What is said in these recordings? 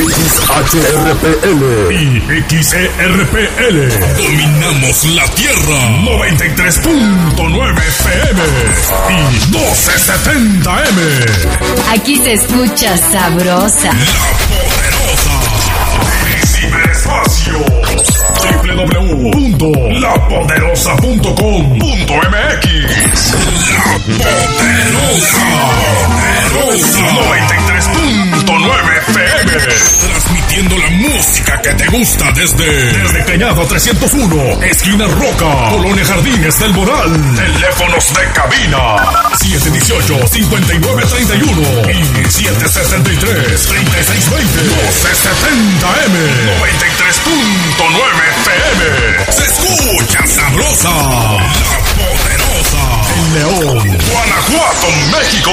XHRPL y XERPL. Dominamos la Tierra. 93.9 FM y 1270M. Aquí se escucha sabrosa. Ciberespacio. www.lapoderosa.com.mx La Poderosa. Poderosa. 93.9 FM. Transmitiendo la música que te gusta desde, desde Cañada 301, esquina Roca, Colonia Jardines del Moral. Teléfonos de cabina 718-5931 y 773-3620. 1270M 93.9 FM. Se escucha sabrosa. La poderosa. El León, Guanajuato, México.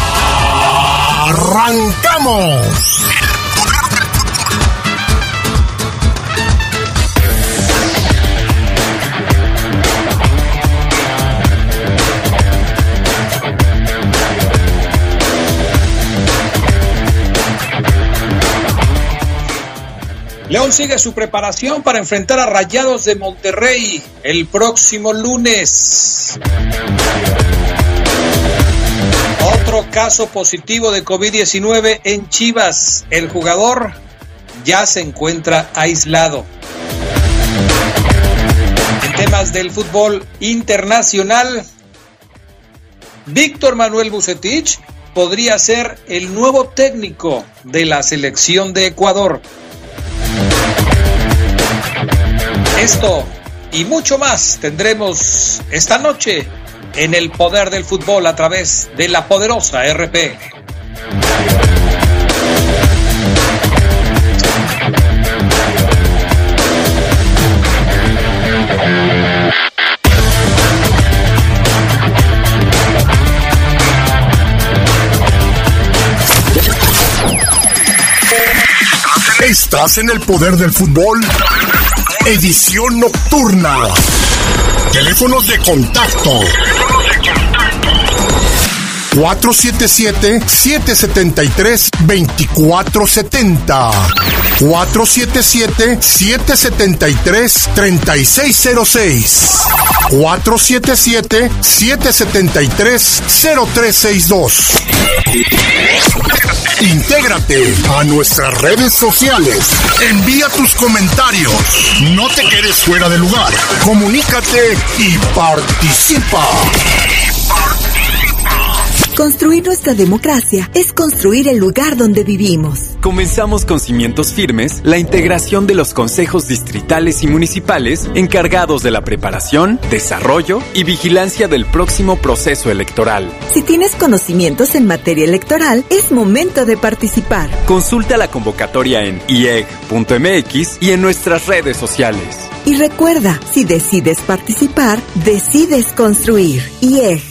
¡Arrancamos! León sigue su preparación para enfrentar a Rayados de Monterrey el próximo lunes. Caso positivo de COVID-19 en Chivas. El jugador ya se encuentra aislado. En temas del fútbol internacional, Víctor Manuel Bucetich podría ser el nuevo técnico de la selección de Ecuador. Esto y mucho más tendremos esta noche en el poder del fútbol a través de la poderosa RPL. Estás en el poder del fútbol. Edición nocturna. Teléfonos de contacto. 477-773-2470. 477-773-3606. 477-773-0362. Intégrate a nuestras redes sociales. Envía tus comentarios. No te quedes fuera de lugar. Comunícate y participa. Construir nuestra democracia es construir el lugar donde vivimos. Comenzamos con cimientos firmes la integración de los consejos distritales y municipales encargados de la preparación, desarrollo y vigilancia del próximo proceso electoral. Si tienes conocimientos en materia electoral, es momento de participar. Consulta la convocatoria en ieg.mx y en nuestras redes sociales. Y recuerda, si decides participar, decides construir. IEG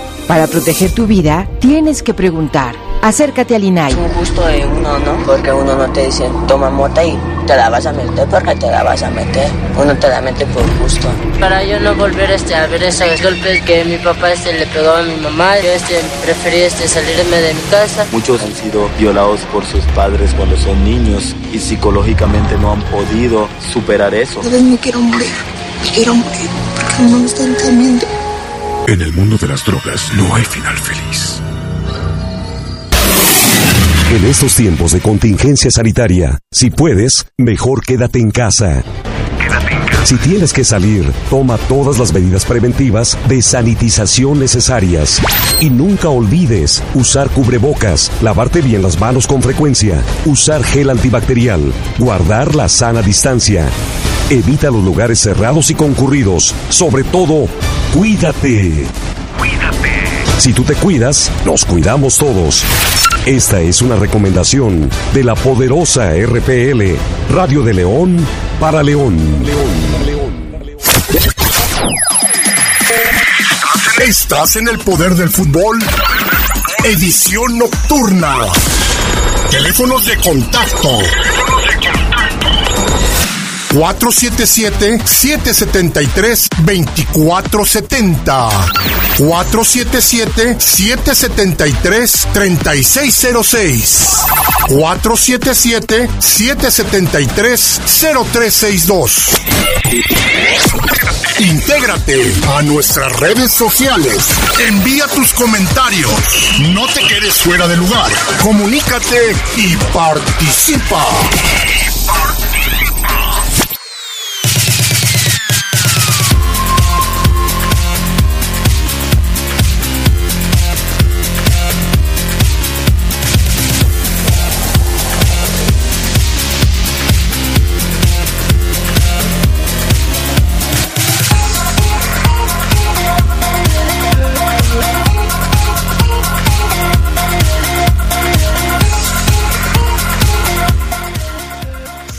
Para proteger tu vida, tienes que preguntar. Acércate al INAI. Es un gusto de uno, ¿no? Porque uno no te dice, toma mota y te la vas a meter porque te la vas a meter. Uno te la mete por gusto. Para yo no volver este, a ver esos golpes que mi papá este, le pegó a mi mamá, yo este, preferí este, salirme de mi casa. Muchos han sido violados por sus padres cuando son niños y psicológicamente no han podido superar eso. Yo me quiero morir, me quiero morir porque no me están temiendo. En el mundo de las drogas no hay final feliz. En estos tiempos de contingencia sanitaria, si puedes, mejor quédate en casa. Si tienes que salir, toma todas las medidas preventivas de sanitización necesarias. Y nunca olvides usar cubrebocas, lavarte bien las manos con frecuencia, usar gel antibacterial, guardar la sana distancia. Evita los lugares cerrados y concurridos. Sobre todo, cuídate. Cuídate. Si tú te cuidas, nos cuidamos todos. Esta es una recomendación de la poderosa RPL, Radio de León para León. Estás en el poder del fútbol. Edición nocturna. Teléfonos de contacto. 477-773-2470. 477-773-3606. 477-773-0362. Intégrate a nuestras redes sociales. Envía tus comentarios. No te quedes fuera de lugar. Comunícate y participa.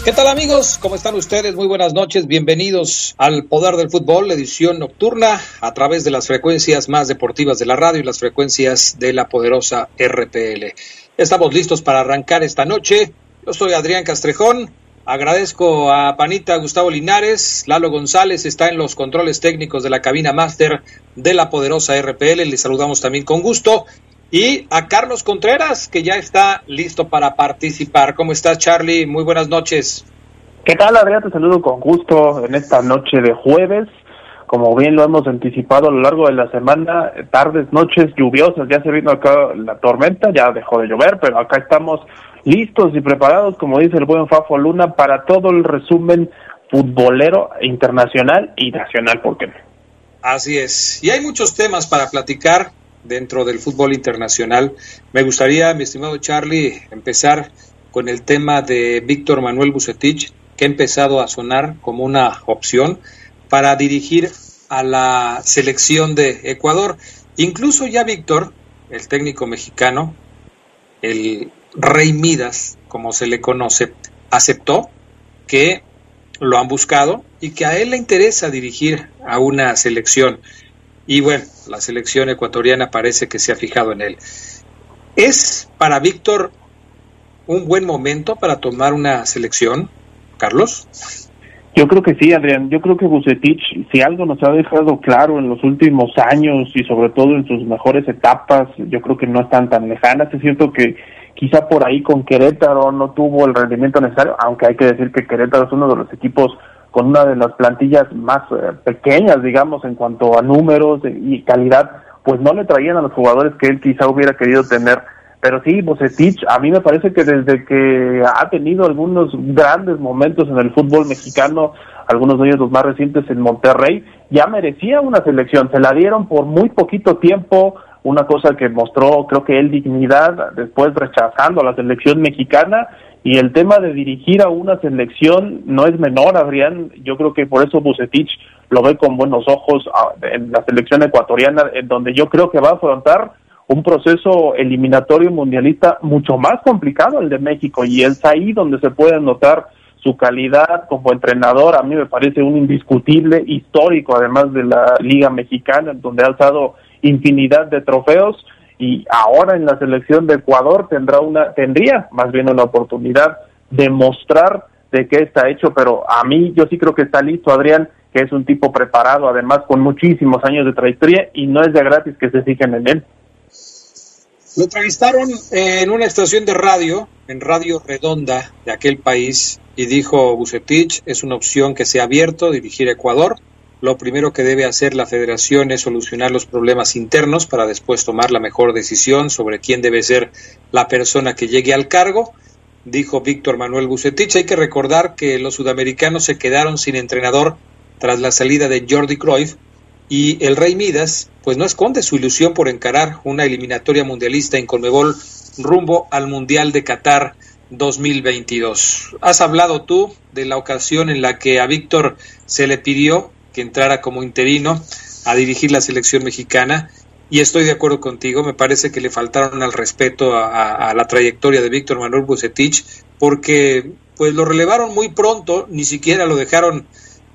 ¿Qué tal amigos? ¿Cómo están ustedes? Muy buenas noches. Bienvenidos al Poder del Fútbol, edición nocturna, a través de las frecuencias más deportivas de la radio y las frecuencias de la poderosa RPL. Estamos listos para arrancar esta noche. Yo soy Adrián Castrejón. Agradezco a Panita Gustavo Linares. Lalo González está en los controles técnicos de la cabina máster de la poderosa RPL. Le saludamos también con gusto y a Carlos Contreras, que ya está listo para participar. ¿Cómo estás, Charlie? Muy buenas noches. ¿Qué tal, Adrián? Te saludo con gusto en esta noche de jueves. Como bien lo hemos anticipado a lo largo de la semana, tardes, noches lluviosas. Ya se vino acá la tormenta, ya dejó de llover, pero acá estamos listos y preparados, como dice el buen Fafo Luna, para todo el resumen futbolero internacional y nacional, ¿por qué no? Así es. Y hay muchos temas para platicar dentro del fútbol internacional. Me gustaría, mi estimado Charlie, empezar con el tema de Víctor Manuel Bucetich, que ha empezado a sonar como una opción para dirigir a la selección de Ecuador. Incluso ya Víctor, el técnico mexicano, el Rey Midas, como se le conoce, aceptó que lo han buscado y que a él le interesa dirigir a una selección. Y bueno, la selección ecuatoriana parece que se ha fijado en él. ¿Es para Víctor un buen momento para tomar una selección, Carlos? Yo creo que sí, Adrián. Yo creo que Bucetich, si algo nos ha dejado claro en los últimos años y sobre todo en sus mejores etapas, yo creo que no están tan lejanas. Es cierto que quizá por ahí con Querétaro no tuvo el rendimiento necesario, aunque hay que decir que Querétaro es uno de los equipos con una de las plantillas más eh, pequeñas, digamos, en cuanto a números y calidad, pues no le traían a los jugadores que él quizá hubiera querido tener. Pero sí, Bocetich, a mí me parece que desde que ha tenido algunos grandes momentos en el fútbol mexicano, algunos de ellos los más recientes en Monterrey, ya merecía una selección. Se la dieron por muy poquito tiempo, una cosa que mostró, creo que él, dignidad, después rechazando a la selección mexicana y el tema de dirigir a una selección no es menor, Adrián. Yo creo que por eso Bucetich lo ve con buenos ojos ah, en la selección ecuatoriana, en donde yo creo que va a afrontar un proceso eliminatorio mundialista mucho más complicado el de México y es ahí donde se puede notar su calidad como entrenador. A mí me parece un indiscutible histórico, además de la Liga Mexicana, donde ha alzado infinidad de trofeos y ahora en la selección de Ecuador tendrá una tendría más bien una oportunidad de mostrar de qué está hecho, pero a mí yo sí creo que está listo Adrián, que es un tipo preparado, además con muchísimos años de trayectoria y no es de gratis que se fijen en él. Lo entrevistaron en una estación de radio, en Radio Redonda de aquel país, y dijo Bucetich, es una opción que se ha abierto dirigir Ecuador, lo primero que debe hacer la federación es solucionar los problemas internos para después tomar la mejor decisión sobre quién debe ser la persona que llegue al cargo, dijo Víctor Manuel Bucetich. Hay que recordar que los sudamericanos se quedaron sin entrenador tras la salida de Jordi Cruyff y el Rey Midas pues no esconde su ilusión por encarar una eliminatoria mundialista en Conmebol rumbo al Mundial de Qatar 2022. Has hablado tú de la ocasión en la que a Víctor se le pidió que entrara como interino a dirigir la selección mexicana. Y estoy de acuerdo contigo, me parece que le faltaron al respeto a, la trayectoria de Víctor Manuel Bucetich, porque pues lo relevaron muy pronto, ni siquiera lo dejaron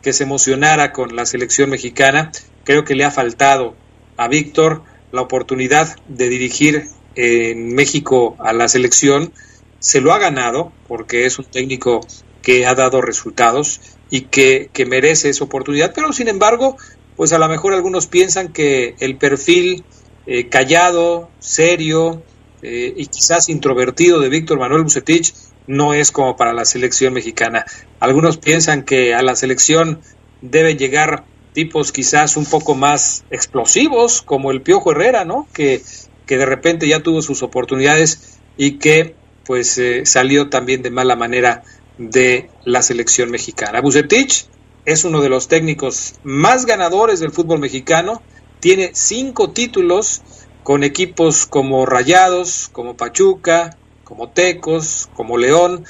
que se emocionara con la selección mexicana. Creo que le ha faltado a Víctor la oportunidad de dirigir en México a la selección. Se lo ha ganado porque es un técnico que ha dado resultados y que, merece esa oportunidad, pero sin embargo, pues a lo mejor algunos piensan que el perfil eh, callado, serio eh, y quizás introvertido de Víctor Manuel Bucetich no es como para la selección mexicana. Algunos piensan que a la selección deben llegar tipos quizás un poco más explosivos, como el Piojo Herrera, ¿no? Que, que de repente ya tuvo sus oportunidades y que pues eh, salió también de mala manera de la selección mexicana. Bucetich es uno de los técnicos más ganadores del fútbol mexicano, tiene cinco títulos con equipos como Rayados, como Pachuca, como Tecos, como León,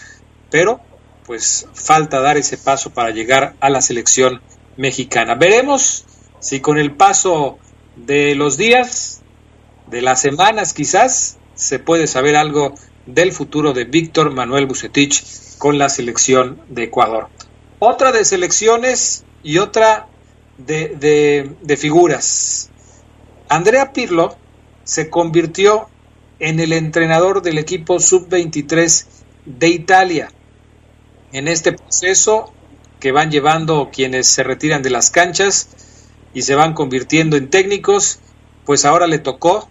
pero pues falta dar ese paso para llegar a la selección mexicana. Veremos si con el paso de los días, de las semanas quizás, se puede saber algo del futuro de Víctor Manuel Bucetich con la selección de Ecuador. Otra de selecciones y otra de, figuras. Andrea Pirlo se convirtió en el entrenador del equipo sub-23 de Italia. En este proceso que van llevando quienes se retiran de las canchas y se van convirtiendo en técnicos, pues ahora le tocó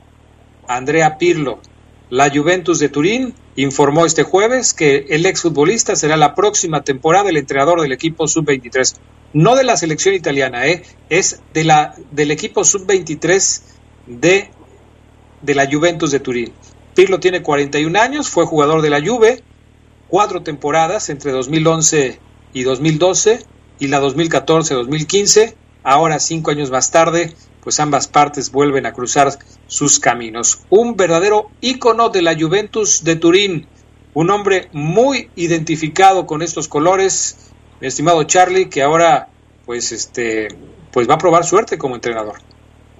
a Andrea Pirlo, la Juventus de Turín informó este jueves que el exfutbolista será la próxima temporada el entrenador del equipo sub-23. No de la selección italiana, ¿eh? es de la, del equipo sub-23 de, de la Juventus de Turín. Pirlo tiene 41 años, fue jugador de la Juve, cuatro temporadas entre 2011 y 2012 y la 2014-2015. Ahora, cinco años más tarde, pues ambas partes vuelven a cruzar sus caminos. Un verdadero ícono de la Juventus de Turín, un hombre muy identificado con estos colores, mi estimado Charlie, que ahora pues este pues va a probar suerte como entrenador.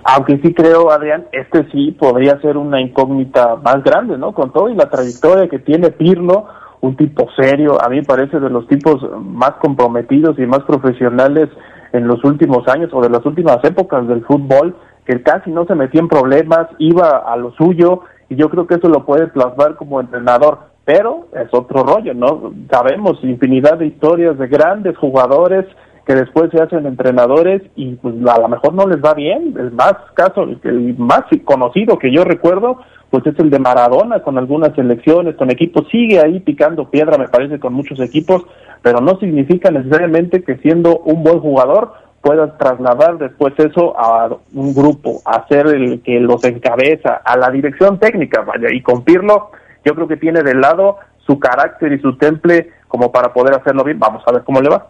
Aunque sí creo, Adrián, este sí podría ser una incógnita más grande, ¿no? Con todo y la trayectoria que tiene Pirlo, un tipo serio, a mí parece de los tipos más comprometidos y más profesionales en los últimos años o de las últimas épocas del fútbol, que casi no se metía en problemas, iba a lo suyo y yo creo que eso lo puede plasmar como entrenador, pero es otro rollo, ¿no? Sabemos infinidad de historias de grandes jugadores que después se hacen entrenadores y pues a lo mejor no les va bien. El más caso, el más conocido que yo recuerdo, pues es el de Maradona con algunas selecciones, con equipos, sigue ahí picando piedra, me parece, con muchos equipos, pero no significa necesariamente que siendo un buen jugador puedas trasladar después eso a un grupo, a ser el que los encabeza, a la dirección técnica, vaya, y con Pirlo yo creo que tiene de lado su carácter y su temple como para poder hacerlo bien. Vamos a ver cómo le va.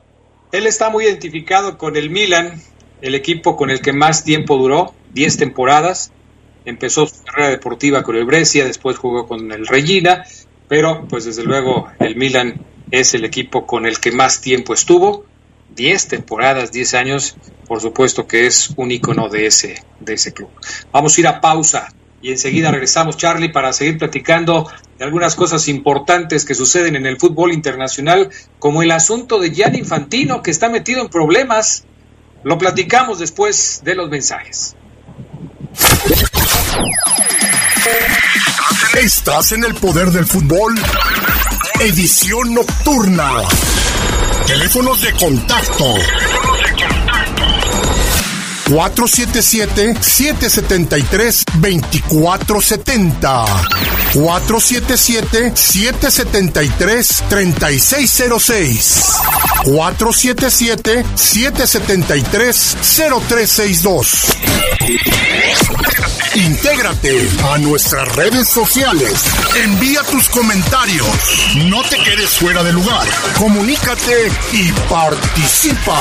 Él está muy identificado con el Milan, el equipo con el que más tiempo duró, 10 temporadas. Empezó su carrera deportiva con el Brescia, después jugó con el Regina, pero pues desde luego el Milan es el equipo con el que más tiempo estuvo. 10 temporadas, 10 años, por supuesto que es un icono de ese, de ese club. Vamos a ir a pausa y enseguida regresamos, Charlie, para seguir platicando de algunas cosas importantes que suceden en el fútbol internacional, como el asunto de Gianni Infantino, que está metido en problemas. Lo platicamos después de los mensajes. Estás en el poder del fútbol. Edición nocturna. Teléfonos de contacto. 477-773-2470. 477-773-3606. 477-773-0362. Intégrate a nuestras redes sociales. Envía tus comentarios. No te quedes fuera de lugar. Comunícate y participa.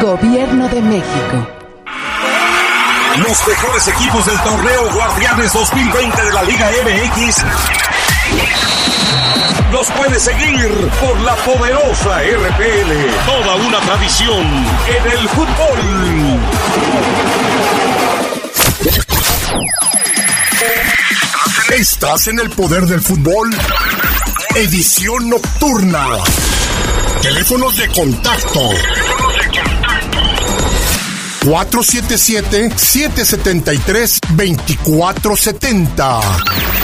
Gobierno de México. Los mejores equipos del torneo Guardianes 2020 de la Liga MX los puedes seguir por la poderosa RPL. Toda una tradición en el fútbol. Estás en el poder del fútbol. Edición nocturna. Teléfonos de contacto. 477-773-2470.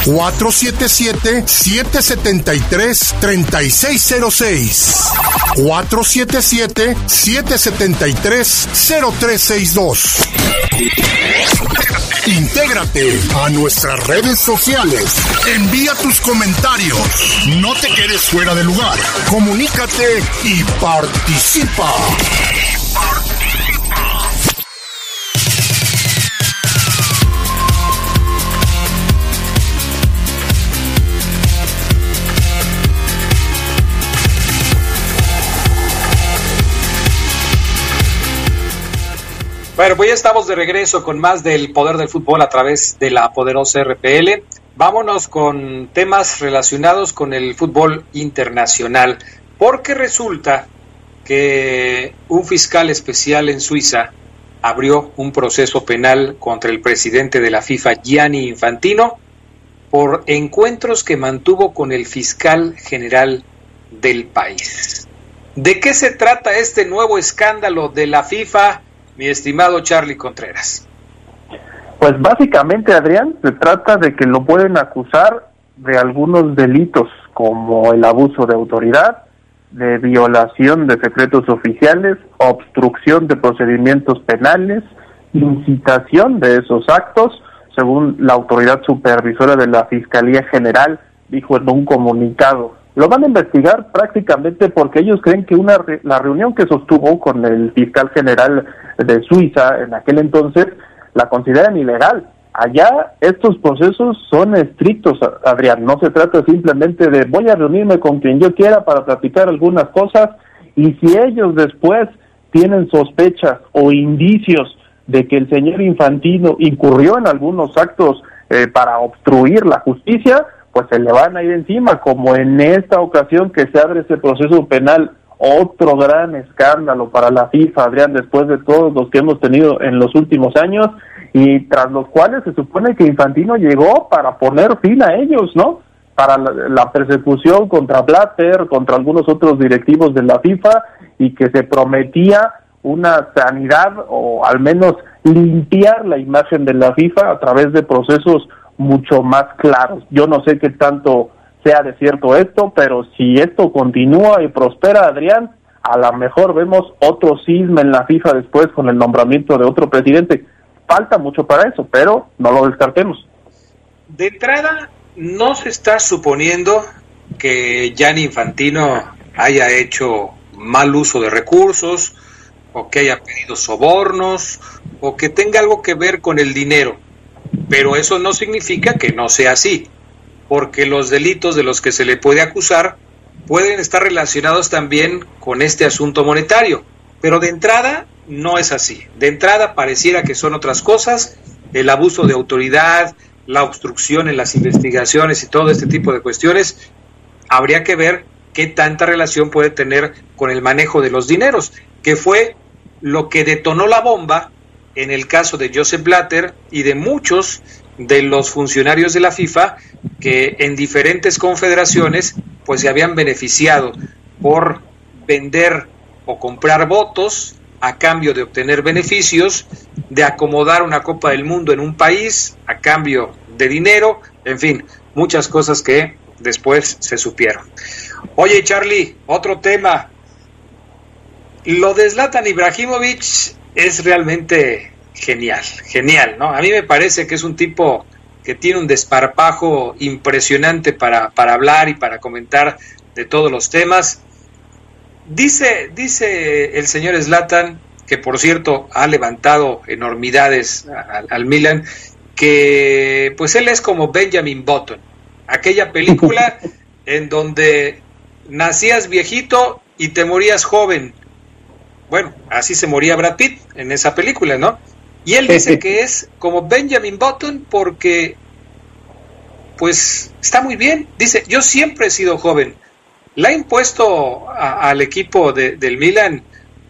477-773-3606. 477-773-0362. Intégrate a nuestras redes sociales. Envía tus comentarios. No te quedes fuera de lugar. Comunícate y participa. Bueno, pues ya estamos de regreso con más del poder del fútbol a través de la poderosa RPL. Vámonos con temas relacionados con el fútbol internacional, porque resulta que un fiscal especial en Suiza abrió un proceso penal contra el presidente de la FIFA, Gianni Infantino, por encuentros que mantuvo con el fiscal general del país. ¿De qué se trata este nuevo escándalo de la FIFA? Mi estimado Charlie Contreras? Pues básicamente, Adrián, se trata de que lo pueden acusar de algunos delitos como el abuso de autoridad, de violación de secretos oficiales, obstrucción de procedimientos penales, incitación de esos actos, según la autoridad supervisora de la Fiscalía General dijo en un comunicado. Lo van a investigar prácticamente porque ellos creen que una la reunión que sostuvo con el fiscal general de Suiza en aquel entonces la consideran ilegal. Allá estos procesos son estrictos, Adrián. No se trata simplemente de voy a reunirme con quien yo quiera para platicar algunas cosas y si ellos después tienen sospechas o indicios de que el señor Infantino incurrió en algunos actos eh, para obstruir la justicia, pues se le van a ir encima, como en esta ocasión que se abre ese proceso penal, otro gran escándalo para la FIFA, Adrián, después de todos los que hemos tenido en los últimos años, y tras los cuales se supone que Infantino llegó para poner fin a ellos, ¿no? Para la, persecución contra Blatter, contra algunos otros directivos de la FIFA, y que se prometía una sanidad o al menos limpiar la imagen de la FIFA a través de procesos mucho más claros. Yo no sé qué tanto sea de cierto esto, pero si esto continúa y prospera, Adrián, a lo mejor vemos otro cisma en la FIFA después con el nombramiento de otro presidente. Falta mucho para eso, pero no lo descartemos. De entrada, no se está suponiendo que Gianni Infantino haya hecho mal uso de recursos, o que haya pedido sobornos, o que tenga algo que ver con el dinero. Pero eso no significa que no sea así, porque los delitos de los que se le puede acusar pueden estar relacionados también con este asunto monetario. Pero de entrada no es así. De entrada pareciera que son otras cosas, el abuso de autoridad, la obstrucción en las investigaciones y todo este tipo de cuestiones. Habría que ver qué tanta relación puede tener con el manejo de los dineros, que fue lo que detonó la bomba en el caso de Joseph Blatter y de muchos de los funcionarios de la FIFA que en diferentes confederaciones pues se habían beneficiado por vender o comprar votos a cambio de obtener beneficios, de acomodar una Copa del Mundo en un país a cambio de dinero, en fin, muchas cosas que después se supieron. Oye, Charlie, otro tema. Lo de Zlatan Ibrahimovic es realmente genial, genial, ¿no? A mí me parece que es un tipo que tiene un desparpajo impresionante para, para hablar y para comentar de todos los temas. Dice, dice el señor Slatan, que por cierto ha levantado enormidades al, al Milan, que pues él es como Benjamin Button, aquella película en donde nacías viejito y te morías joven. Bueno, así se moría Brad Pitt en esa película, ¿no? Y él dice que es como Benjamin Button porque, pues, está muy bien. Dice, yo siempre he sido joven. Le ha impuesto al equipo de, del Milan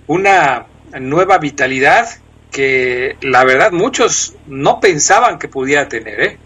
una nueva vitalidad que la verdad muchos no pensaban que pudiera tener, ¿eh?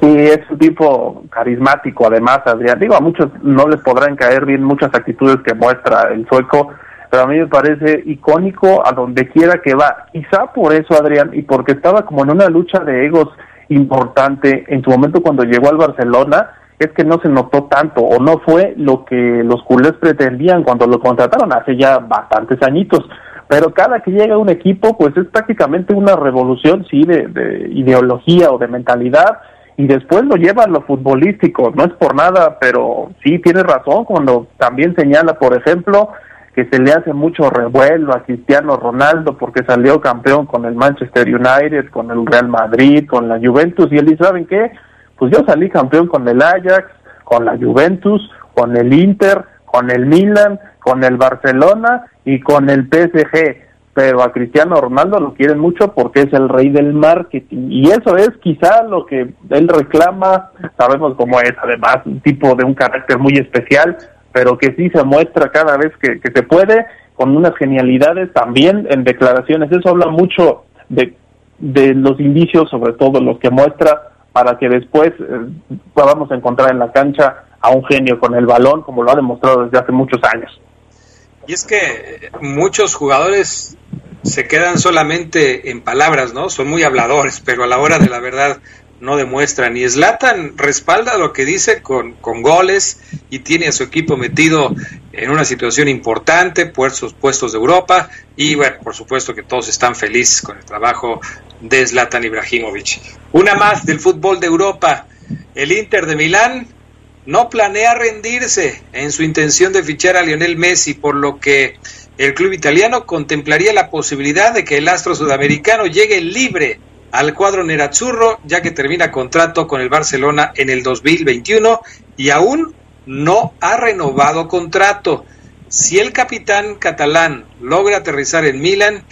Sí, es un tipo carismático, además, Adrián. Digo, a muchos no les podrán caer bien muchas actitudes que muestra el sueco, pero a mí me parece icónico a donde quiera que va. Quizá por eso, Adrián, y porque estaba como en una lucha de egos importante en su momento cuando llegó al Barcelona, es que no se notó tanto o no fue lo que los culés pretendían cuando lo contrataron hace ya bastantes añitos. Pero cada que llega un equipo, pues es prácticamente una revolución, sí, de, de ideología o de mentalidad y después lo lleva a lo futbolístico. No es por nada, pero sí tiene razón cuando también señala, por ejemplo, que se le hace mucho revuelo a Cristiano Ronaldo porque salió campeón con el Manchester United, con el Real Madrid, con la Juventus, y él dice, ¿saben qué? Pues yo salí campeón con el Ajax, con la Juventus, con el Inter, con el Milan, con el Barcelona y con el PSG pero a Cristiano Ronaldo lo quieren mucho porque es el rey del marketing. Y eso es quizá lo que él reclama, sabemos cómo es además un tipo de un carácter muy especial, pero que sí se muestra cada vez que, que se puede con unas genialidades también en declaraciones, eso habla mucho de, de los indicios, sobre todo los que muestra para que después eh, podamos encontrar en la cancha a un genio con el balón como lo ha demostrado desde hace muchos años. Y es que muchos jugadores se quedan solamente en palabras, ¿no? Son muy habladores, pero a la hora de la verdad no demuestran. Y Slatan respalda lo que dice con, con goles y tiene a su equipo metido en una situación importante, puestos, puestos de Europa. Y bueno, por supuesto que todos están felices con el trabajo de Zlatan Ibrahimovic. Una más del fútbol de Europa. El Inter de Milán no planea rendirse en su intención de fichar a Lionel Messi, por lo que el club italiano contemplaría la posibilidad de que el astro sudamericano llegue libre al cuadro nerazzurro, ya que termina contrato con el Barcelona en el 2021 y aún no ha renovado contrato. Si el capitán catalán logra aterrizar en Milán,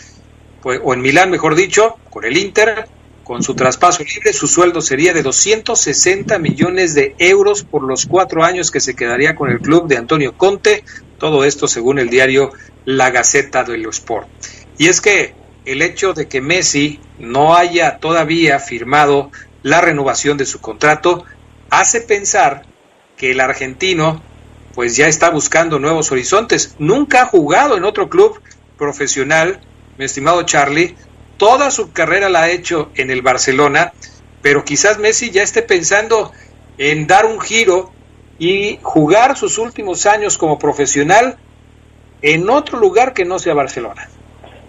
pues, o en Milán mejor dicho, con el Inter, con su traspaso libre, su sueldo sería de 260 millones de euros por los cuatro años que se quedaría con el club de Antonio Conte. Todo esto según el diario La Gaceta de los Sport. Y es que el hecho de que Messi no haya todavía firmado la renovación de su contrato hace pensar que el argentino pues ya está buscando nuevos horizontes. Nunca ha jugado en otro club profesional, mi estimado Charlie, toda su carrera la ha hecho en el Barcelona, pero quizás Messi ya esté pensando en dar un giro y jugar sus últimos años como profesional en otro lugar que no sea Barcelona.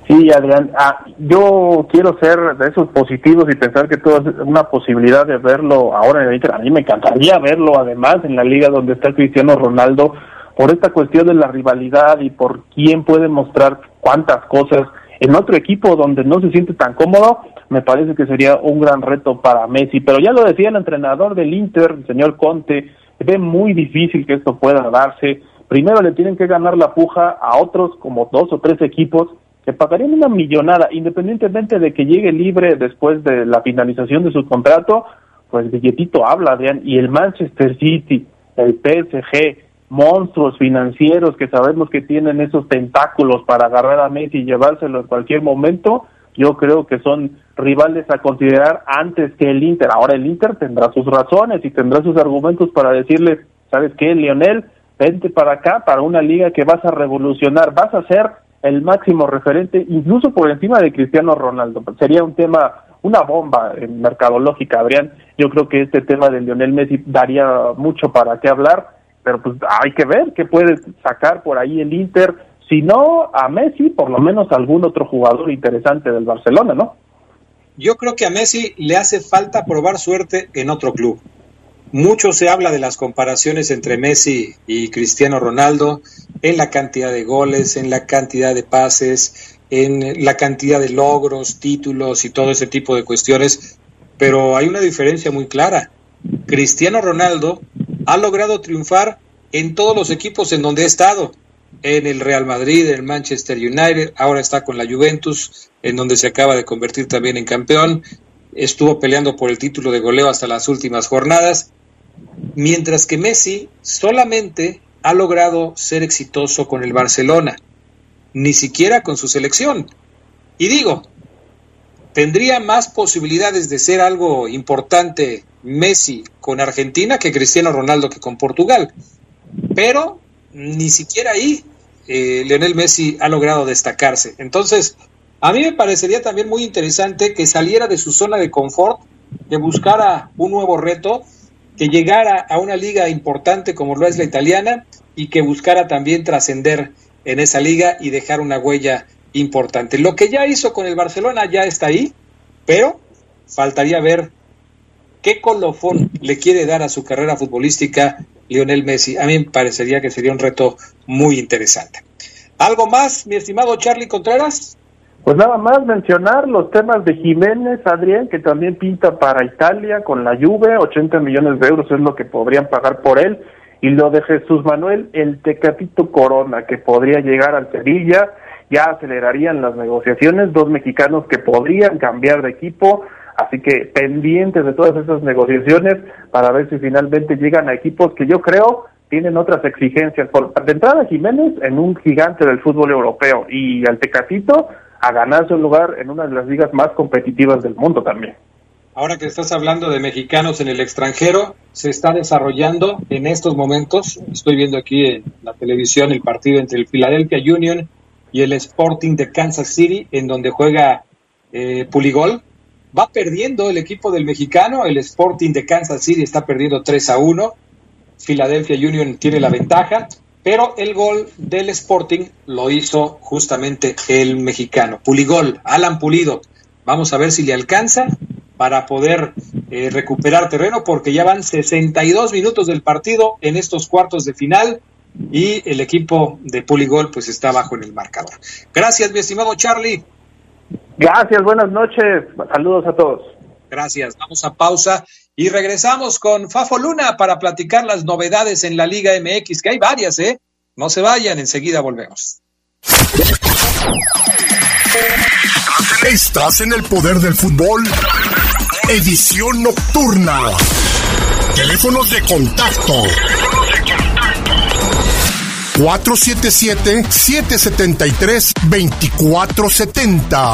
Sí, Adrián, ah, yo quiero ser de esos positivos y pensar que todo es una posibilidad de verlo ahora en el Inter. A mí me encantaría verlo además en la liga donde está Cristiano Ronaldo por esta cuestión de la rivalidad y por quién puede mostrar cuántas cosas en otro equipo donde no se siente tan cómodo, me parece que sería un gran reto para Messi. Pero ya lo decía el entrenador del Inter, el señor Conte, ve muy difícil que esto pueda darse. Primero le tienen que ganar la puja a otros como dos o tres equipos que pagarían una millonada, independientemente de que llegue libre después de la finalización de su contrato, pues billetito habla, Adrián, y el Manchester City, el PSG, monstruos financieros que sabemos que tienen esos tentáculos para agarrar a Messi y llevárselo en cualquier momento, yo creo que son rivales a considerar antes que el Inter. Ahora el Inter tendrá sus razones y tendrá sus argumentos para decirle, ¿sabes qué, Lionel? Vente para acá, para una liga que vas a revolucionar, vas a ser el máximo referente, incluso por encima de Cristiano Ronaldo. Sería un tema, una bomba en mercadológica, Adrián. Yo creo que este tema de Lionel Messi daría mucho para qué hablar, pero pues hay que ver qué puede sacar por ahí el Inter si no a Messi, por lo menos a algún otro jugador interesante del Barcelona, ¿no? Yo creo que a Messi le hace falta probar suerte en otro club. Mucho se habla de las comparaciones entre Messi y Cristiano Ronaldo en la cantidad de goles, en la cantidad de pases, en la cantidad de logros, títulos y todo ese tipo de cuestiones, pero hay una diferencia muy clara. Cristiano Ronaldo ha logrado triunfar en todos los equipos en donde ha estado en el Real Madrid, en el Manchester United, ahora está con la Juventus, en donde se acaba de convertir también en campeón, estuvo peleando por el título de goleo hasta las últimas jornadas, mientras que Messi solamente ha logrado ser exitoso con el Barcelona, ni siquiera con su selección. Y digo, tendría más posibilidades de ser algo importante Messi con Argentina que Cristiano Ronaldo que con Portugal. Pero ni siquiera ahí eh, Lionel Messi ha logrado destacarse. Entonces, a mí me parecería también muy interesante que saliera de su zona de confort, que buscara un nuevo reto, que llegara a una liga importante como lo es la italiana y que buscara también trascender en esa liga y dejar una huella importante. Lo que ya hizo con el Barcelona ya está ahí, pero faltaría ver qué colofón le quiere dar a su carrera futbolística Lionel Messi. A mí me parecería que sería un reto muy interesante. ¿Algo más, mi estimado Charlie Contreras? Pues nada más mencionar los temas de Jiménez, Adrián, que también pinta para Italia con la Juve, 80 millones de euros es lo que podrían pagar por él, y lo de Jesús Manuel, el Tecatito Corona, que podría llegar al Sevilla, ya acelerarían las negociaciones, dos mexicanos que podrían cambiar de equipo, Así que pendientes de todas esas negociaciones para ver si finalmente llegan a equipos que yo creo tienen otras exigencias. Por, de entrada Jiménez en un gigante del fútbol europeo y al Tecatito a ganarse un lugar en una de las ligas más competitivas del mundo también. Ahora que estás hablando de mexicanos en el extranjero, se está desarrollando en estos momentos, estoy viendo aquí en la televisión el partido entre el Philadelphia Union y el Sporting de Kansas City, en donde juega eh, Puligol, Va perdiendo el equipo del mexicano, el Sporting de Kansas City está perdiendo 3 a 1. Philadelphia Union tiene la ventaja, pero el gol del Sporting lo hizo justamente el mexicano. Puligol, Alan Pulido. Vamos a ver si le alcanza para poder eh, recuperar terreno, porque ya van 62 minutos del partido en estos cuartos de final y el equipo de Puligol pues está bajo en el marcador. Gracias, mi estimado Charlie. Gracias, buenas noches. Saludos a todos. Gracias. Vamos a pausa y regresamos con Fafo Luna para platicar las novedades en la Liga MX, que hay varias, ¿eh? No se vayan, enseguida volvemos. Estás en el poder del fútbol. Edición nocturna. Teléfonos de contacto 477-773-2470.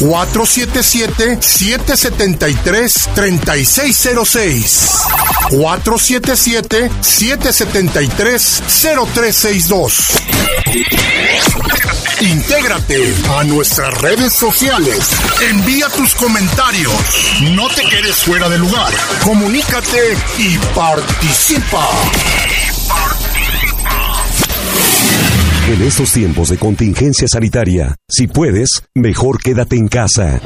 477-773-3606. 477-773-0362. Intégrate a nuestras redes sociales. Envía tus comentarios. No te quedes fuera de lugar. Comunícate y participa. En estos tiempos de contingencia sanitaria, si puedes, mejor quédate en casa.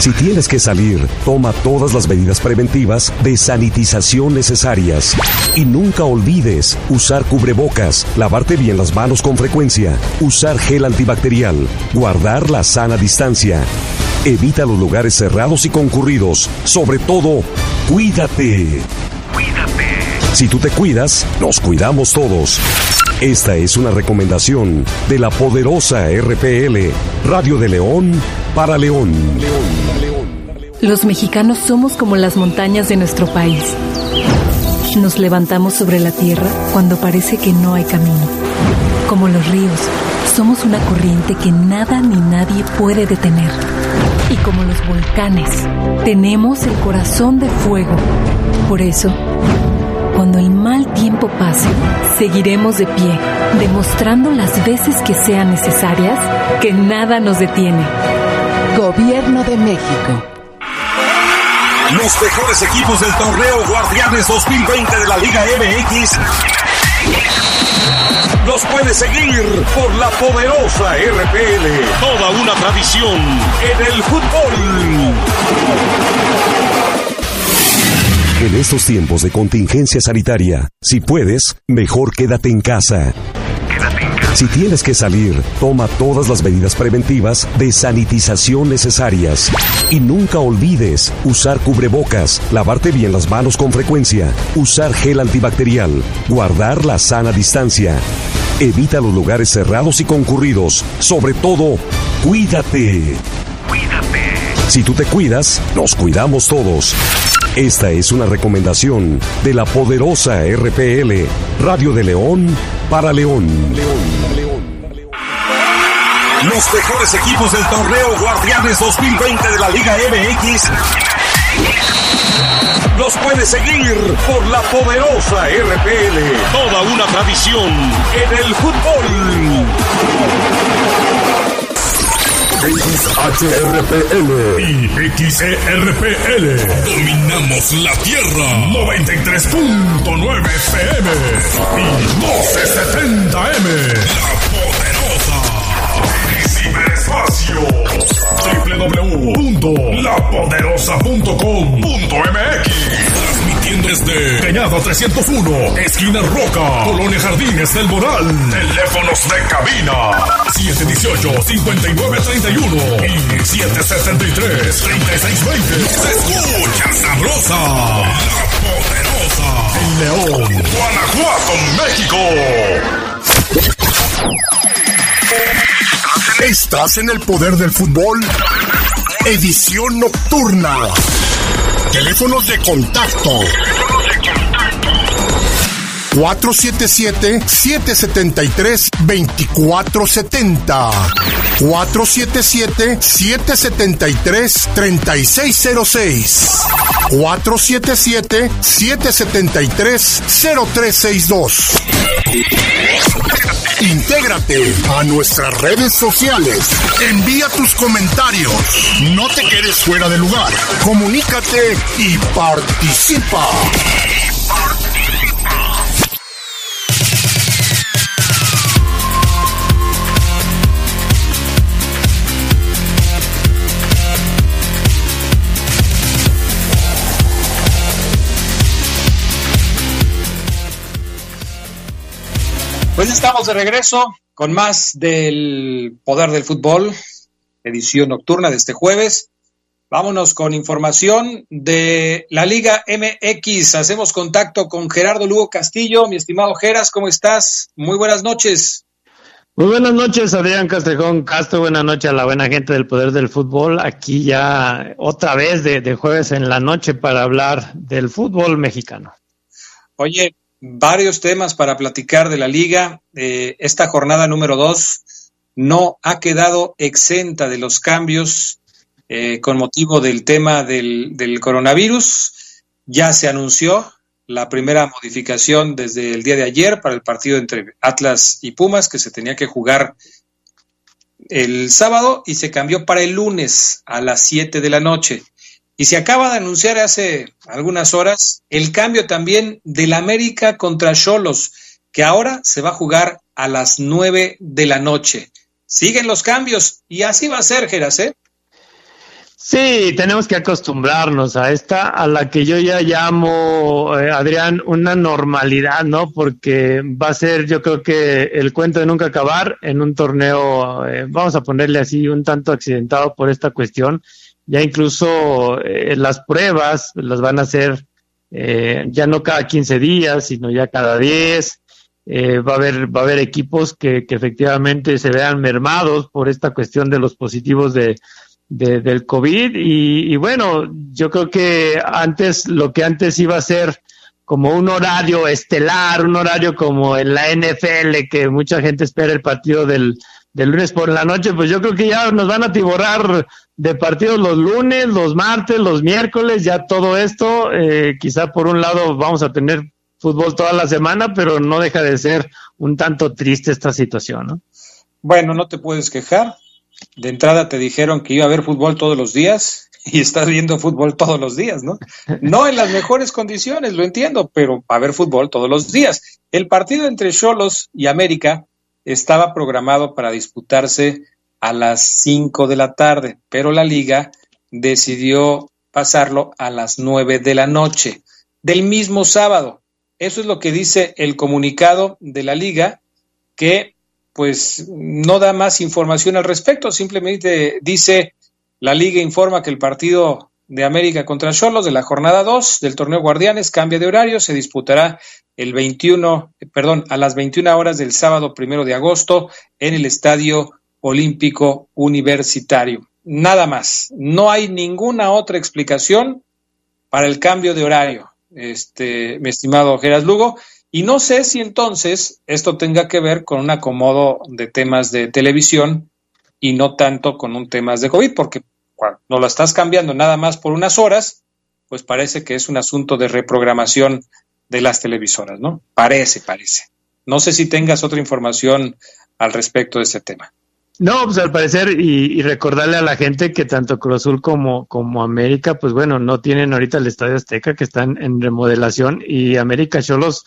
Si tienes que salir, toma todas las medidas preventivas de sanitización necesarias. Y nunca olvides usar cubrebocas, lavarte bien las manos con frecuencia, usar gel antibacterial, guardar la sana distancia. Evita los lugares cerrados y concurridos. Sobre todo, cuídate. Cuídate. Si tú te cuidas, nos cuidamos todos. Esta es una recomendación de la poderosa RPL, Radio de León para León. Los mexicanos somos como las montañas de nuestro país. Nos levantamos sobre la tierra cuando parece que no hay camino. Como los ríos, somos una corriente que nada ni nadie puede detener. Y como los volcanes, tenemos el corazón de fuego. Por eso, cuando el mal tiempo pase, seguiremos de pie, demostrando las veces que sean necesarias que nada nos detiene. Gobierno de México. Los mejores equipos del torneo Guardianes 2020 de la Liga MX los puedes seguir por la poderosa RPL. Toda una tradición en el fútbol. En estos tiempos de contingencia sanitaria, si puedes, mejor quédate en casa. Si tienes que salir, toma todas las medidas preventivas de sanitización necesarias. Y nunca olvides usar cubrebocas, lavarte bien las manos con frecuencia, usar gel antibacterial, guardar la sana distancia. Evita los lugares cerrados y concurridos. Sobre todo, cuídate. Cuídate. Si tú te cuidas, nos cuidamos todos. Esta es una recomendación de la poderosa RPL, Radio de León para León. Los mejores equipos del torneo Guardianes 2020 de la Liga MX los puedes seguir por la poderosa RPL. Toda una tradición en el fútbol. XHRPL y XERPL. Dominamos la Tierra. 93.9 FM y 1270M. Ciberespacio. www.lapoderosa.com.mx Transmitiendo desde Cañada 301, esquina Roca, Colonia Jardines del Moral. Teléfonos de cabina 718-5931 y 773-3620. Se escucha sabrosa, la poderosa. En León, Guanajuato, México. Estás en el poder del fútbol. Edición nocturna. Teléfonos de contacto. 477-773-2470. 477-773-3606. 477-773-0362. Intégrate a nuestras redes sociales. Envía tus comentarios. No te quedes fuera de lugar. Comunícate y participa. Estamos de regreso con más del Poder del Fútbol, edición nocturna de este jueves. Vámonos con información de la Liga MX. Hacemos contacto con Gerardo Lugo Castillo. Mi estimado Geras, ¿cómo estás? Muy buenas noches. Muy buenas noches, Adrián Castrejón Castro. Buenas noches a la buena gente del Poder del Fútbol. Aquí ya otra vez de, de jueves en la noche para hablar del fútbol mexicano. Oye, varios temas para platicar de la liga. Eh, esta jornada número dos no ha quedado exenta de los cambios eh, con motivo del tema del, del, coronavirus. Ya se anunció la primera modificación desde el día de ayer para el partido entre Atlas y Pumas, que se tenía que jugar el sábado y se cambió para el lunes a las 7 de la noche. Y se acaba de anunciar hace algunas horas el cambio también del América contra Cholos, que ahora se va a jugar a las nueve de la noche. Siguen los cambios y así va a ser, Geras, ¿eh? Sí, tenemos que acostumbrarnos a esta, a la que yo ya llamo, eh, Adrián, una normalidad, ¿no? Porque va a ser, yo creo que el cuento de nunca acabar en un torneo, eh, vamos a ponerle así, un tanto accidentado por esta cuestión ya incluso eh, las pruebas las van a hacer eh, ya no cada 15 días, sino ya cada 10. Eh, va a haber va a haber equipos que, que, efectivamente se vean mermados por esta cuestión de los positivos de, de del COVID y, y, bueno yo creo que antes lo que antes iba a ser como un horario estelar un horario como en la NFL que mucha gente espera el partido del, del lunes por la noche pues yo creo que ya nos van a tiborrar de partidos los lunes los martes los miércoles ya todo esto eh, quizá por un lado vamos a tener fútbol toda la semana, pero no deja de ser un tanto triste esta situación, ¿no? Bueno, no te puedes quejar. De entrada te dijeron que iba a haber fútbol todos los días y estás viendo fútbol todos los días, ¿no? No en las mejores condiciones, lo entiendo, pero va a haber fútbol todos los días. El partido entre Cholos y América estaba programado para disputarse a las 5 de la tarde, pero la liga decidió pasarlo a las 9 de la noche del mismo sábado. Eso es lo que dice el comunicado de la liga, que pues no da más información al respecto, simplemente dice la liga informa que el partido de América contra Cholos de la jornada 2 del torneo Guardianes cambia de horario, se disputará el 21, perdón, a las 21 horas del sábado primero de agosto en el Estadio Olímpico Universitario. Nada más, no hay ninguna otra explicación para el cambio de horario este, mi estimado Geras Lugo. Y no sé si entonces esto tenga que ver con un acomodo de temas de televisión y no tanto con un temas de COVID, porque cuando no lo estás cambiando nada más por unas horas, pues parece que es un asunto de reprogramación de las televisoras, ¿no? Parece, parece. No sé si tengas otra información al respecto de este tema. No, pues al parecer, y, recordarle a la gente que tanto Cruz Azul como, como América, pues bueno, no tienen ahorita el Estadio Azteca, que están en remodelación, y América Cholos,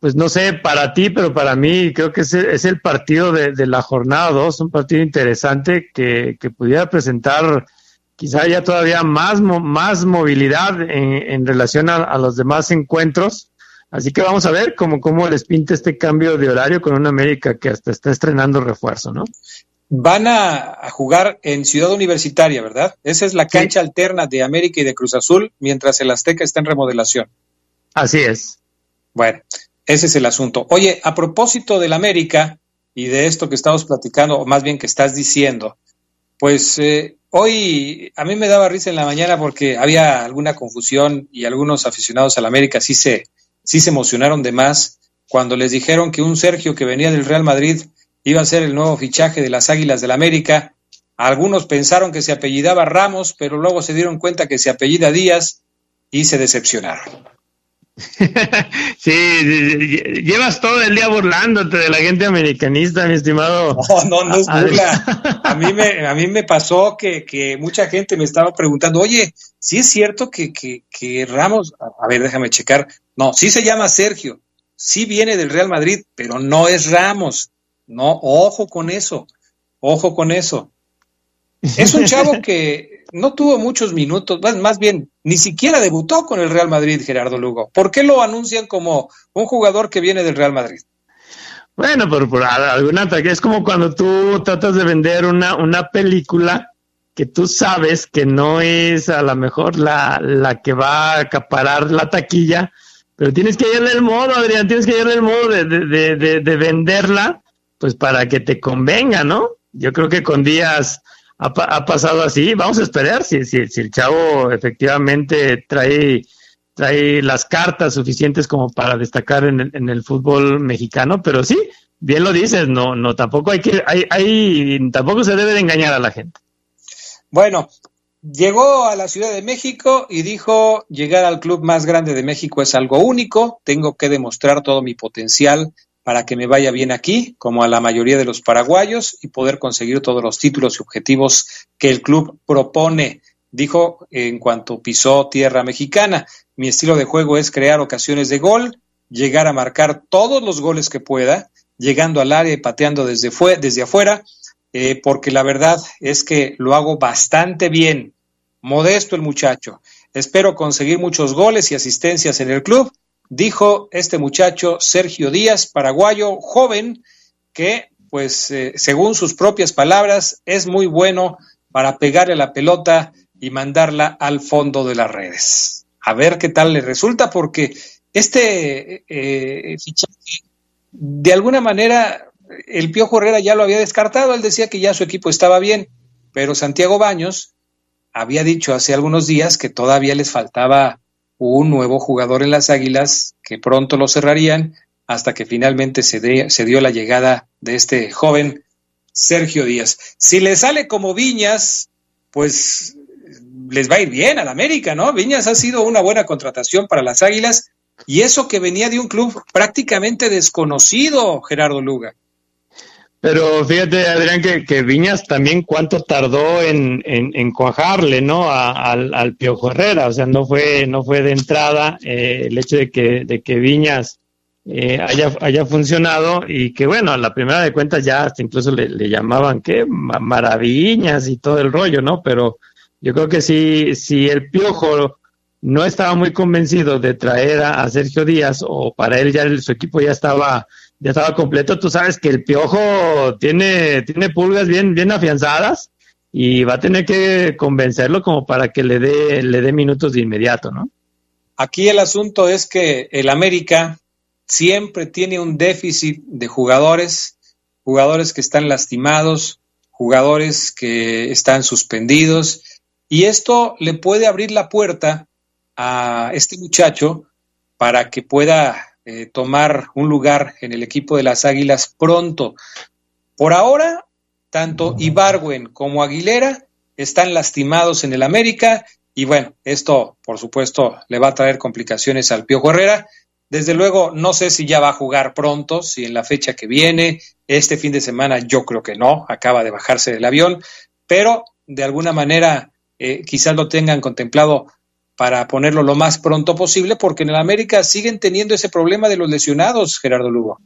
pues no sé, para ti, pero para mí creo que es, el partido de, la jornada 2, un partido interesante que, pudiera presentar quizá ya todavía más, más movilidad en, en relación a, los demás encuentros. Así que vamos a ver cómo, cómo les pinta este cambio de horario con una América que hasta está estrenando refuerzo, ¿no? van a, jugar en Ciudad Universitaria, ¿verdad? Esa es la cancha alterna de América y de Cruz Azul, mientras el Azteca está en remodelación. Así es. Bueno, ese es el asunto. Oye, a propósito del América y de esto que estamos platicando, o más bien que estás diciendo, pues eh, hoy a mí me daba risa en la mañana porque había alguna confusión y algunos aficionados al América sí se, sí se emocionaron de más cuando les dijeron que un Sergio que venía del Real Madrid iba a ser el nuevo fichaje de las Águilas del la América. Algunos pensaron que se apellidaba Ramos, pero luego se dieron cuenta que se apellida Díaz y se decepcionaron. sí, llevas todo el día burlándote de la gente americanista, mi estimado. No, no, no es burla. A mí me, a mí me pasó que, que mucha gente me estaba preguntando, oye, ¿sí es cierto que, que, que Ramos, a ver, déjame checar, no, sí se llama Sergio, sí viene del Real Madrid, pero no es Ramos. No, ojo con eso, ojo con eso. Es un chavo que no tuvo muchos minutos, más, bien, ni siquiera debutó con el Real Madrid, Gerardo Lugo. ¿Por qué lo anuncian como un jugador que viene del Real Madrid? Bueno, por, por alguna ataque. Es como cuando tú tratas de vender una, una película que tú sabes que no es a lo mejor la, la que va a acaparar la taquilla, pero tienes que hallarle el modo, Adrián, tienes que hallarle el modo de, de, de, de venderla pues para que te convenga, ¿no? Yo creo que con Díaz ha, pasado así. Vamos a esperar si, el chavo efectivamente trae, trae las cartas suficientes como para destacar en el, en el fútbol mexicano, pero sí, bien lo dices, no, no, tampoco hay que, hay, hay, tampoco se debe de engañar a la gente. Bueno, llegó a la Ciudad de México y dijo, llegar al club más grande de México es algo único, tengo que demostrar todo mi potencial para que me vaya bien aquí, como a la mayoría de los paraguayos, y poder conseguir todos los títulos y objetivos que el club propone, dijo en cuanto pisó tierra mexicana. Mi estilo de juego es crear ocasiones de gol, llegar a marcar todos los goles que pueda, llegando al área y pateando desde, desde afuera, eh, porque la verdad es que lo hago bastante bien. Modesto el muchacho. Espero conseguir muchos goles y asistencias en el club dijo este muchacho Sergio Díaz, paraguayo, joven, que pues eh, según sus propias palabras es muy bueno para pegarle la pelota y mandarla al fondo de las redes. a ver qué tal le resulta, porque este eh, fichaje, de alguna manera, el Piojo Herrera ya lo había descartado, él decía que ya su equipo estaba bien, pero Santiago Baños había dicho hace algunos días que todavía les faltaba un nuevo jugador en las Águilas, que pronto lo cerrarían, hasta que finalmente se, dio la llegada de este joven Sergio Díaz. Si le sale como Viñas, pues les va a ir bien al América, ¿no? Viñas ha sido una buena contratación para las Águilas y eso que venía de un club prácticamente desconocido, Gerardo Luga. Pero fíjate, Adrián, que, Viñas también cuánto tardó en, en, cuajarle, ¿no? al, al, Piojo Herrera, o sea, no fue, no fue de entrada eh, el hecho de que, de que Viñas eh, haya, haya funcionado y que, bueno, a la primera de cuentas ya hasta incluso le, llamaban, ¿qué? Maravillas y todo el rollo, ¿no? Pero yo creo que si, si el Piojo no estaba muy convencido de traer a, Sergio Díaz o para él ya su equipo ya estaba ya estaba completo, tú sabes que el Piojo tiene tiene pulgas bien bien afianzadas y va a tener que convencerlo como para que le dé le dé minutos de inmediato, ¿no? Aquí el asunto es que el América siempre tiene un déficit de jugadores, jugadores que están lastimados, jugadores que están suspendidos y esto le puede abrir la puerta a este muchacho para que pueda eh, tomar un lugar en el equipo de las Águilas pronto. Por ahora, tanto Ibarwen como Aguilera están lastimados en el América y bueno, esto por supuesto le va a traer complicaciones al Piojo Herrera. Desde luego, no sé si ya va a jugar pronto, si en la fecha que viene, este fin de semana yo creo que no, acaba de bajarse del avión, pero de alguna manera eh, quizás lo tengan contemplado para ponerlo lo más pronto posible, porque en el América siguen teniendo ese problema de los lesionados, Gerardo Lugo.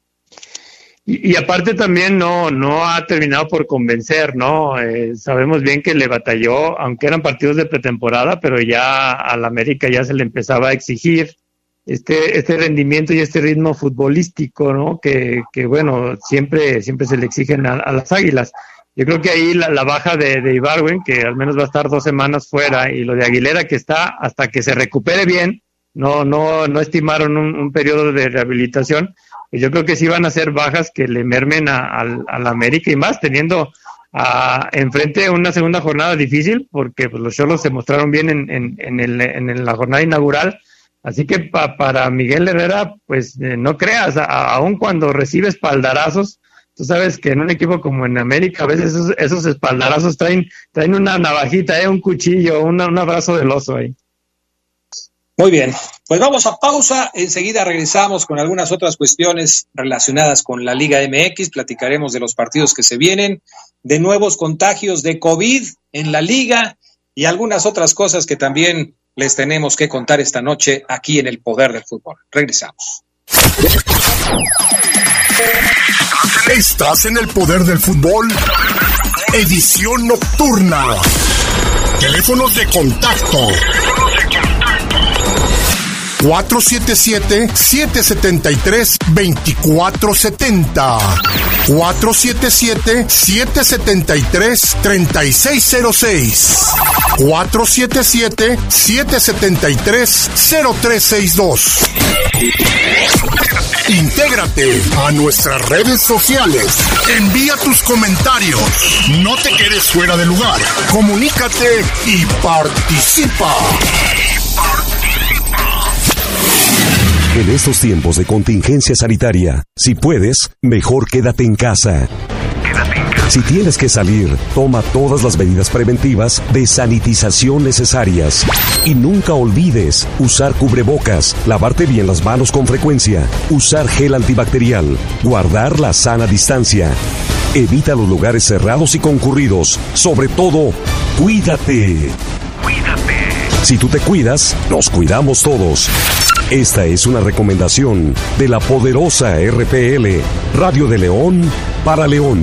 Y, aparte también no, no ha terminado por convencer, ¿no? Eh, sabemos bien que le batalló, aunque eran partidos de pretemporada, pero ya al América ya se le empezaba a exigir este, este rendimiento y este ritmo futbolístico, ¿no? Que, que bueno, siempre, siempre se le exigen a las águilas. Yo creo que ahí la, baja de, de Ibarwen, que al menos va a estar dos semanas fuera, y lo de Aguilera, que está hasta que se recupere bien, no, no, no estimaron un, periodo de rehabilitación. Pues yo creo que sí van a ser bajas que le mermen al a, América y más, teniendo a, enfrente una segunda jornada difícil, porque pues, los Cholos se mostraron bien en, en, en, el, en la jornada inaugural. Así que para Miguel Herrera, pues eh, no creas, aun cuando recibe espaldarazos, Tú sabes que en un equipo como en América, a veces esos, espaldarazos traen, traen una navajita, ¿eh? un cuchillo, un abrazo del oso ahí. Muy bien, pues vamos a pausa. Enseguida regresamos con algunas otras cuestiones relacionadas con la Liga MX. Platicaremos de los partidos que se vienen, de nuevos contagios de COVID en la liga y algunas otras cosas que también les tenemos que contar esta noche aquí en el Poder del Fútbol. Regresamos. Estás en el poder del fútbol. Edición nocturna. Teléfonos de contacto. 477-773-2470. 477-773-3606. 477-773-0362. Intégrate a nuestras redes sociales. Envía tus comentarios. No te quedes fuera de lugar. Comunícate y participa. En estos tiempos de contingencia sanitaria, si puedes, mejor quédate en casa. Si tienes que salir, toma todas las medidas preventivas de sanitización necesarias. Y nunca olvides usar cubrebocas, lavarte bien las manos con frecuencia, usar gel antibacterial, guardar la sana distancia. Evita los lugares cerrados y concurridos. Sobre todo, cuídate. Cuídate. Si tú te cuidas, nos cuidamos todos. Esta es una recomendación de la poderosa RPL, Radio de León para León.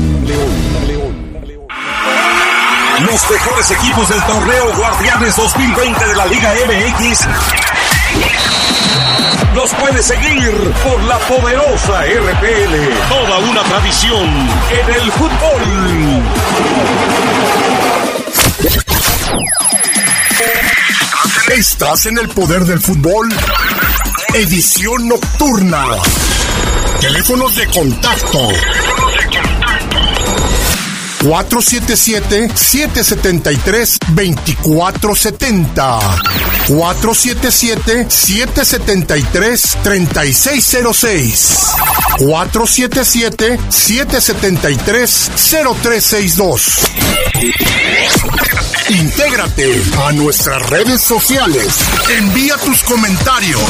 Los mejores equipos del torneo Guardianes 2020 de la Liga MX los puedes seguir por la poderosa RPL. Toda una tradición en el fútbol. ¿Estás en el poder del fútbol? Edición nocturna. Teléfonos de contacto. 477-773-2470. 477-773-3606. 477-773-0362. Intégrate a nuestras redes sociales. Envía tus comentarios.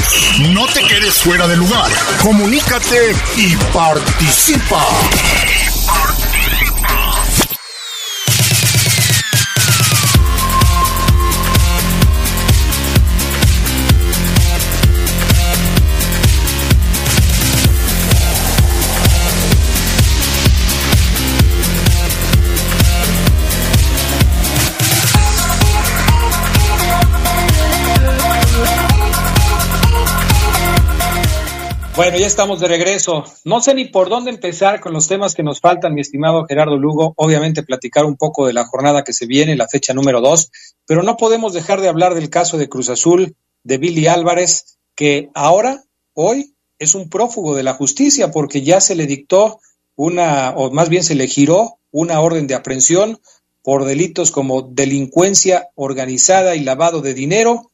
No te quedes fuera de lugar. Comunícate y participa. Bueno, ya estamos de regreso. No sé ni por dónde empezar con los temas que nos faltan, mi estimado Gerardo Lugo. Obviamente platicar un poco de la jornada que se viene, la fecha número dos, pero no podemos dejar de hablar del caso de Cruz Azul, de Billy Álvarez, que ahora, hoy, es un prófugo de la justicia porque ya se le dictó una, o más bien se le giró una orden de aprehensión por delitos como delincuencia organizada y lavado de dinero.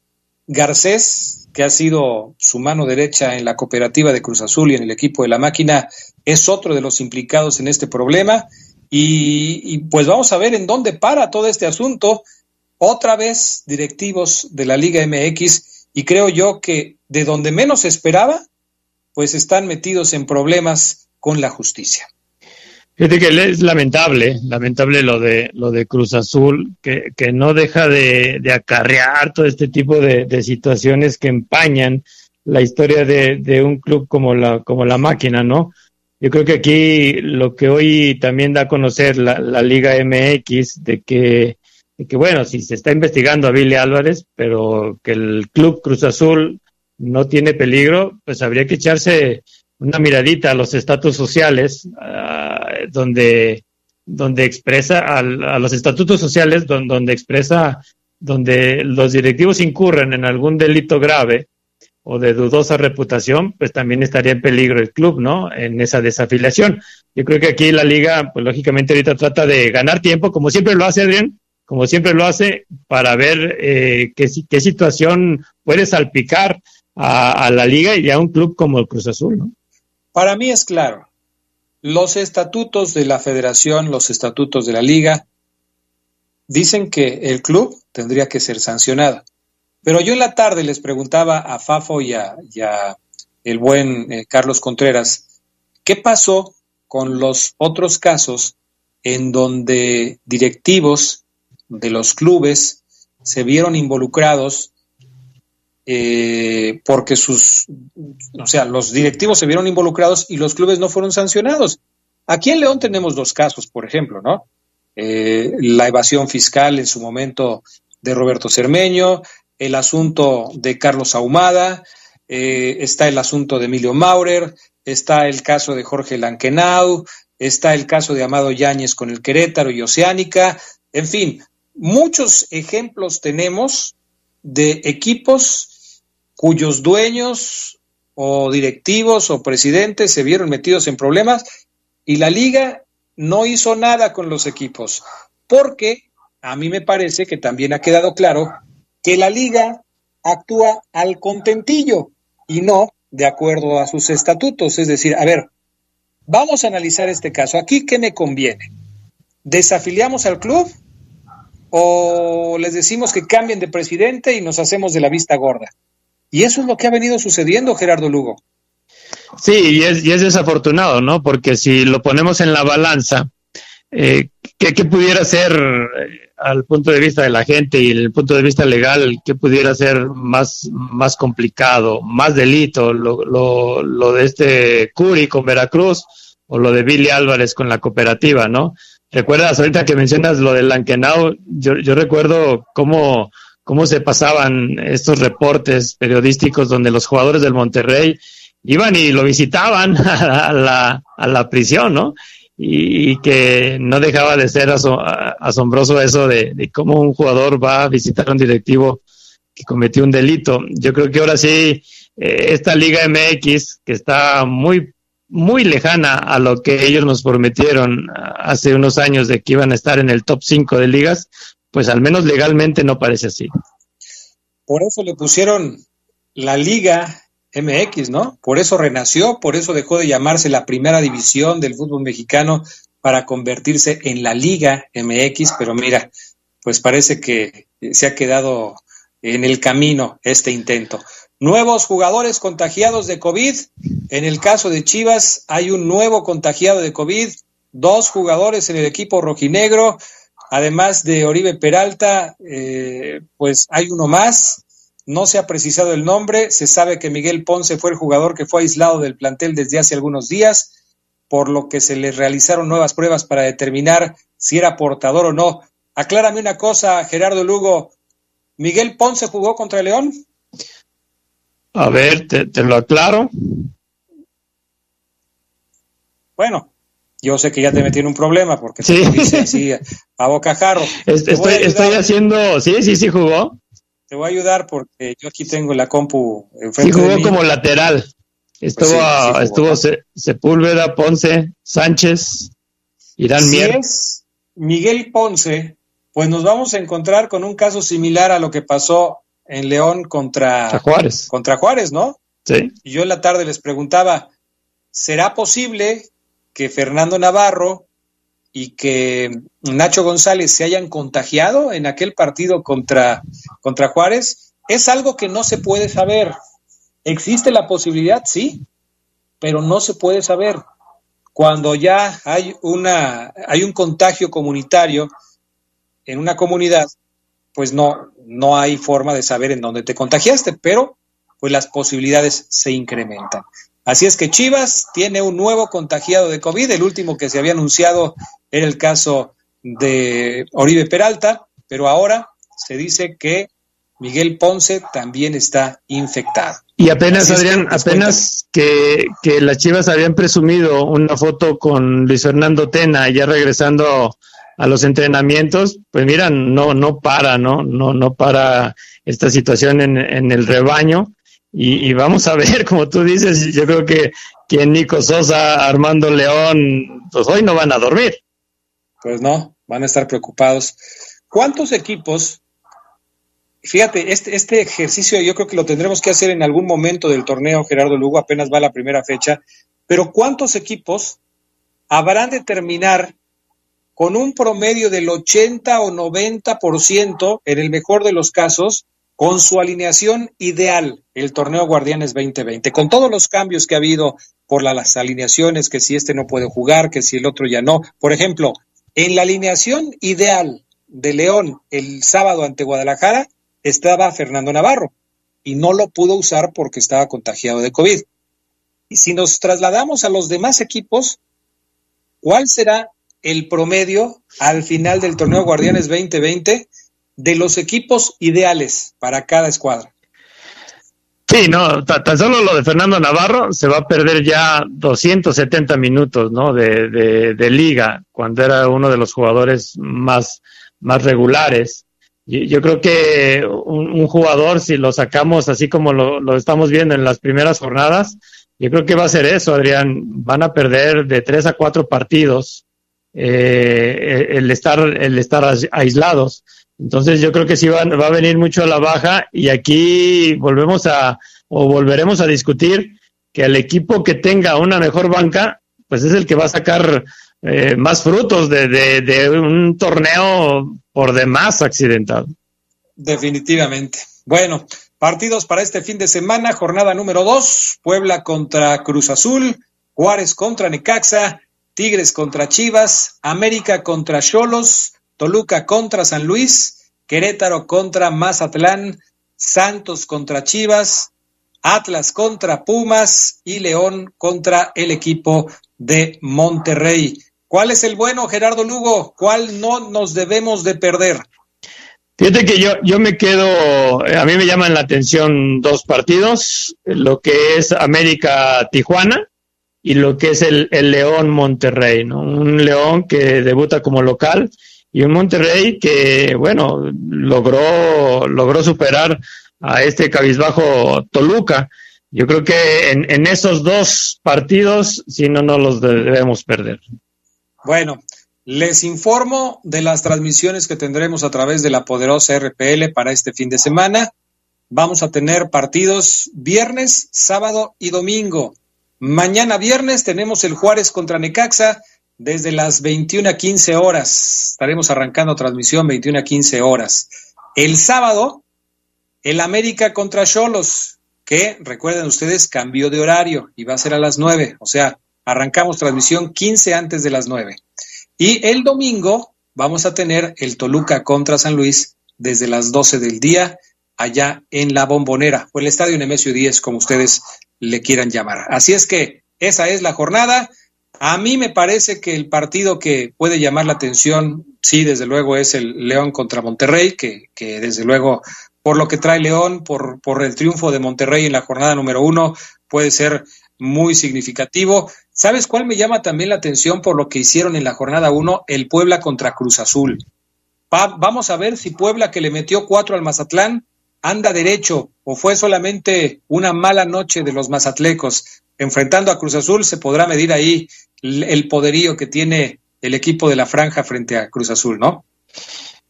Garcés, que ha sido su mano derecha en la cooperativa de Cruz Azul y en el equipo de la máquina, es otro de los implicados en este problema. Y, pues vamos a ver en dónde para todo este asunto. Otra vez directivos de la Liga MX y creo yo que de donde menos esperaba, pues están metidos en problemas con la justicia. Que es lamentable, lamentable lo de lo de Cruz Azul, que, que no deja de, de, acarrear todo este tipo de, de, situaciones que empañan la historia de, de, un club como la, como la máquina, ¿no? Yo creo que aquí lo que hoy también da a conocer la, la Liga MX, de que, de que, bueno, si se está investigando a Billy Álvarez, pero que el club Cruz Azul no tiene peligro, pues habría que echarse una miradita a los estatus sociales, donde, donde expresa a, los estatutos sociales, donde, expresa, donde los directivos incurren en algún delito grave o de dudosa reputación, pues también estaría en peligro el club, ¿no? En esa desafiliación. Yo creo que aquí la liga, pues lógicamente ahorita trata de ganar tiempo, como siempre lo hace Adrián, como siempre lo hace, para ver eh, qué, qué situación puede salpicar a, a, la liga y a un club como el Cruz Azul, ¿no? Para mí es claro. Los estatutos de la federación, los estatutos de la liga, dicen que el club tendría que ser sancionado. Pero yo en la tarde les preguntaba a Fafo y a, el buen eh, Carlos Contreras, ¿qué pasó con los otros casos en donde directivos de los clubes se vieron involucrados eh, porque sus, o sea, los directivos se vieron involucrados y los clubes no fueron sancionados. Aquí en León tenemos dos casos, por ejemplo, ¿no? Eh, la evasión fiscal en su momento de Roberto Cermeño, el asunto de Carlos Ahumada, eh, está el asunto de Emilio Maurer, está el caso de Jorge Lankenau, está el caso de Amado Yáñez con el Querétaro y Oceánica, en fin, muchos ejemplos tenemos de equipos cuyos dueños o directivos o presidentes se vieron metidos en problemas y la liga no hizo nada con los equipos, porque a mí me parece que también ha quedado claro que la liga actúa al contentillo y no de acuerdo a sus estatutos. Es decir, a ver, vamos a analizar este caso. Aquí, ¿qué me conviene? ¿Desafiliamos al club o les decimos que cambien de presidente y nos hacemos de la vista gorda? Y eso es lo que ha venido sucediendo, Gerardo Lugo. Sí, y es, desafortunado, ¿no? Porque si lo ponemos en la balanza, eh, ¿qué, pudiera ser eh, al punto de vista de la gente y el punto de vista legal, qué pudiera ser más, más complicado, más delito, lo, lo, lo de este Curi con Veracruz o lo de Billy Álvarez con la cooperativa, ¿no? ¿Recuerdas ahorita que mencionas lo del Lankenau? Yo, yo recuerdo cómo cómo se pasaban estos reportes periodísticos donde los jugadores del Monterrey iban y lo visitaban a la, a la prisión, ¿no? Y, que no dejaba de ser asombroso eso de, cómo un jugador va a visitar a un directivo que cometió un delito. Yo creo que ahora sí, eh, esta Liga MX, que está muy, muy lejana a lo que ellos nos prometieron hace unos años de que iban a estar en el top 5 de ligas, pues al menos legalmente no parece así. Por eso le pusieron la Liga MX, ¿no? Por eso renació, por eso dejó de llamarse la primera división del fútbol mexicano para convertirse en la Liga MX, pero mira, pues parece que se ha quedado en el camino este intento. Nuevos jugadores contagiados de COVID. En el caso de Chivas hay un nuevo contagiado de COVID, dos jugadores en el equipo rojinegro, además de Oribe Peralta, eh, pues hay uno más. No se ha precisado el nombre. Se sabe que Miguel Ponce fue el jugador que fue aislado del plantel desde hace algunos días, por lo que se le realizaron nuevas pruebas para determinar si era portador o no. Aclárame una cosa, Gerardo Lugo. ¿Miguel Ponce jugó contra el León? A ver, te, lo aclaro. Bueno, yo sé que ya te metí en un problema porque sí. dice así a bocajarro. Estoy, estoy haciendo, sí, sí, sí jugó. Te voy a ayudar porque yo aquí tengo la compu enfrente. Sí jugó como lateral. Estuvo, pues estuvo Sepúlveda, Ponce, Sánchez, Irán Mier. Miguel Ponce pues nos vamos a encontrar con un caso similar a lo que pasó en León contra Juárez. Contra Juárez, ¿no? Sí. Y yo en la tarde les preguntaba, ¿será posible que Fernando Navarro y que Nacho González se hayan contagiado en aquel partido contra, contra Juárez? Es algo que no se puede saber. ¿Existe la posibilidad? Sí, pero no se puede saber. Cuando ya hay, una, hay un contagio comunitario, en una comunidad, pues no, no hay forma de saber en dónde te contagiaste, pero pues las posibilidades se incrementan. Así es que Chivas tiene un nuevo contagiado de COVID, el último que se había anunciado era el caso de Oribe Peralta, pero ahora se dice que Miguel Ponce también está infectado. Y apenas, Adrián, apenas que, que las Chivas habían presumido una foto con Luis Fernando Tena, ya regresando a los entrenamientos, pues mira, no, no para, ¿no? No, no para esta situación en, en el rebaño. Y, vamos a ver, como tú dices, yo creo que, que Nico Sosa, Armando León, pues hoy no van a dormir. Pues no, van a estar preocupados. ¿Cuántos equipos? Fíjate, este, este ejercicio yo creo que lo tendremos que hacer en algún momento del torneo, Gerardo Lugo, apenas va la primera fecha, pero ¿cuántos equipos habrán de terminar con un promedio del 80 o 90% en el mejor de los casos, con su alineación ideal, el torneo Guardianes 2020, con todos los cambios que ha habido por las alineaciones, que si este no puede jugar, que si el otro ya no. Por ejemplo, en la alineación ideal de León el sábado ante Guadalajara estaba Fernando Navarro y no lo pudo usar porque estaba contagiado de COVID. Y si nos trasladamos a los demás equipos, ¿cuál será el promedio al final del torneo Guardianes 2020 de los equipos ideales para cada escuadra. Sí, no, tan solo lo de Fernando Navarro se va a perder ya 270 minutos, ¿no? De, de, liga, cuando era uno de los jugadores más, más regulares. Yo creo que un, jugador, si lo sacamos así como lo, lo, estamos viendo en las primeras jornadas, yo creo que va a ser eso, Adrián. Van a perder de tres a cuatro partidos eh, el estar el estar aislados. Entonces yo creo que sí va, va, a venir mucho a la baja y aquí volvemos a o volveremos a discutir que el equipo que tenga una mejor banca, pues es el que va a sacar eh, más frutos de, de, un torneo por demás accidentado. Definitivamente. Bueno, partidos para este fin de semana, jornada número dos, Puebla contra Cruz Azul, Juárez contra Necaxa, Tigres contra Chivas, América contra Cholos, Toluca contra San Luis, Querétaro contra Mazatlán, Santos contra Chivas, Atlas contra Pumas y León contra el equipo de Monterrey. ¿Cuál es el bueno, Gerardo Lugo? ¿Cuál no nos debemos de perder? Fíjate que yo, yo me quedo, a mí me llaman la atención dos partidos, lo que es América Tijuana y lo que es el, el León Monterrey, ¿no? Un León que debuta como local y un Monterrey que, bueno, logró, logró superar a este cabizbajo Toluca. Yo creo que en, en esos dos partidos, si no, no los debemos perder. Bueno, les informo de las transmisiones que tendremos a través de la poderosa RPL para este fin de semana. Vamos a tener partidos viernes, sábado y domingo. Mañana viernes tenemos el Juárez contra Necaxa desde las 21 a 15 horas. Estaremos arrancando transmisión 21 a 15 horas. El sábado, el América contra Cholos, que recuerden ustedes, cambió de horario y va a ser a las 9. O sea, arrancamos transmisión 15 antes de las 9. Y el domingo vamos a tener el Toluca contra San Luis desde las 12 del día allá en la Bombonera o el Estadio Nemesio 10, como ustedes le quieran llamar. Así es que esa es la jornada. A mí me parece que el partido que puede llamar la atención, sí, desde luego, es el León contra Monterrey, que, que desde luego, por lo que trae León, por, por el triunfo de Monterrey en la jornada número uno, puede ser muy significativo. ¿Sabes cuál me llama también la atención por lo que hicieron en la jornada 1? El Puebla contra Cruz Azul. vamos a ver si Puebla, que le metió cuatro al Mazatlán, anda derecho o fue solamente una mala noche de los mazatlecos. Enfrentando a Cruz Azul se podrá medir ahí el poderío que tiene el equipo de la franja frente a Cruz Azul, ¿no?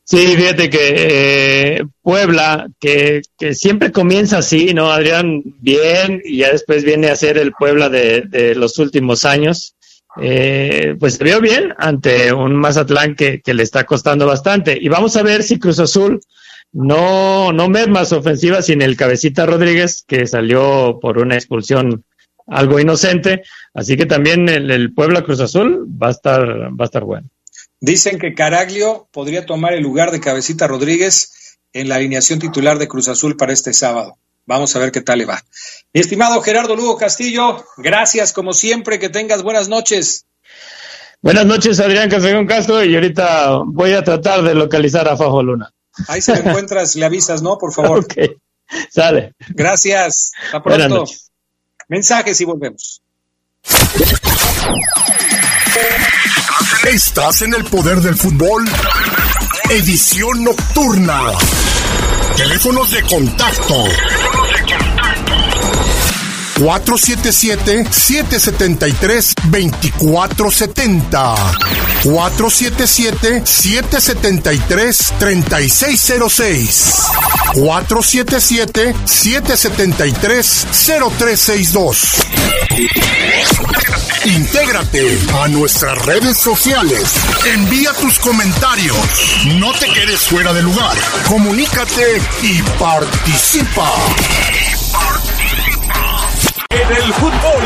Sí, fíjate que eh, Puebla, que, siempre comienza así, ¿no, Adrián? Bien, y ya después viene a ser el Puebla de, de los últimos años. Eh, pues se vio bien ante un Mazatlán que, que, le está costando bastante. Y vamos a ver si Cruz Azul no, no merma su ofensiva sin el cabecita Rodríguez, que salió por una expulsión algo inocente. Así que también el, el Puebla Cruz Azul va a estar, va a estar bueno. Dicen que Caraglio podría tomar el lugar de Cabecita Rodríguez en la alineación titular de Cruz Azul para este sábado. Vamos a ver qué tal le va. Mi estimado Gerardo Lugo Castillo, gracias como siempre, que tengas buenas noches. Buenas noches, Adrián Casegón Castro, y ahorita voy a tratar de localizar a Fajo Luna. Ahí se lo encuentras, le avisas, ¿no? Por favor. Ok, sale. Gracias, hasta pronto. Mensajes y volvemos. Estás en el poder del fútbol. Edición nocturna. Teléfonos de contacto. 477-773-2470. 477-773-3606. 477-773-0362. Intégrate a nuestras redes sociales. Envía tus comentarios. No te quedes fuera de lugar. Comunícate y participa. En el fútbol.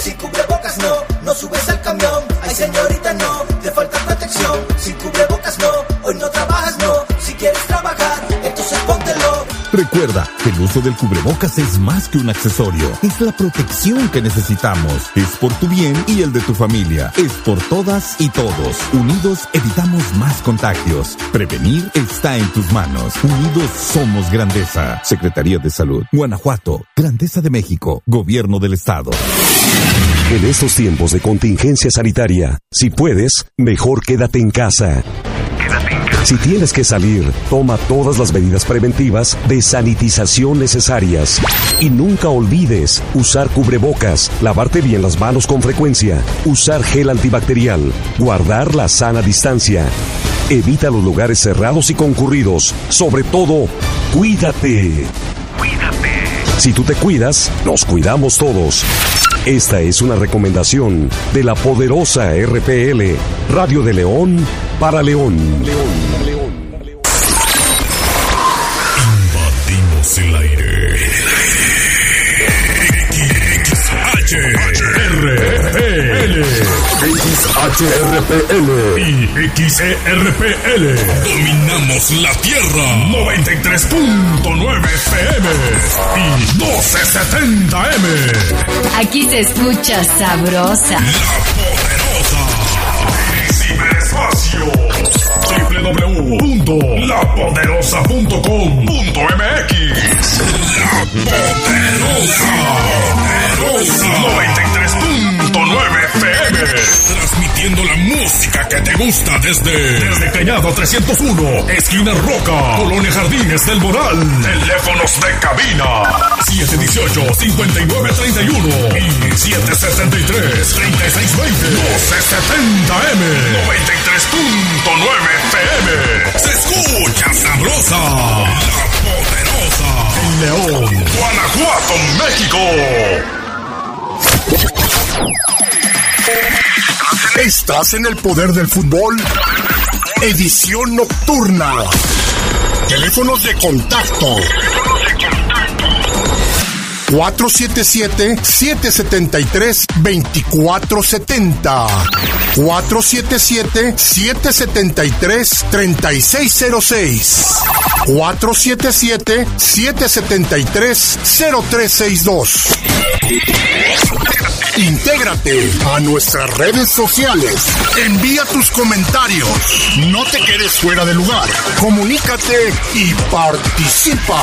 Sin cubrebocas no, no subes al camión. Ay señorita no, te falta protección. Sin cubrebocas Recuerda que el uso del cubrebocas es más que un accesorio, es la protección que necesitamos. Es por tu bien y el de tu familia. Es por todas y todos. Unidos evitamos más contagios. Prevenir está en tus manos. Unidos somos grandeza. Secretaría de Salud. Guanajuato. Grandeza de México. Gobierno del Estado. En estos tiempos de contingencia sanitaria, si puedes, mejor quédate en casa. Si tienes que salir, toma todas las medidas preventivas de sanitización necesarias. Y nunca olvides usar cubrebocas, lavarte bien las manos con frecuencia, usar gel antibacterial, guardar la sana distancia. Evita los lugares cerrados y concurridos. Sobre todo, cuídate. Cuídate. Si tú te cuidas, nos cuidamos todos. Esta es una recomendación de la poderosa RPL, Radio de León para León. Invadimos XHRPL. XHRPL. Y XERPL. Dominamos la Tierra. 93.9 FM. Y 1270M. Aquí se escucha sabrosa. Ciberespacio. www.lapoderosa.com.mx La Poderosa. 93.9 FM. Transmitiendo la música que te gusta desde, desde Cañada 301, esquina Roca, Colonia Jardines del Moral. Teléfonos de cabina 718-5931 y 773-3620. 1270M, 93.9 FM. Se escucha sabrosa, la poderosa. En León, Guanajuato, México. Estás en el poder del fútbol. Edición nocturna. Teléfonos de contacto. 477-773-2470. 477-773-3606. 477-773-0362. Intégrate a nuestras redes sociales. Envía tus comentarios. No te quedes fuera de lugar. Comunícate y participa.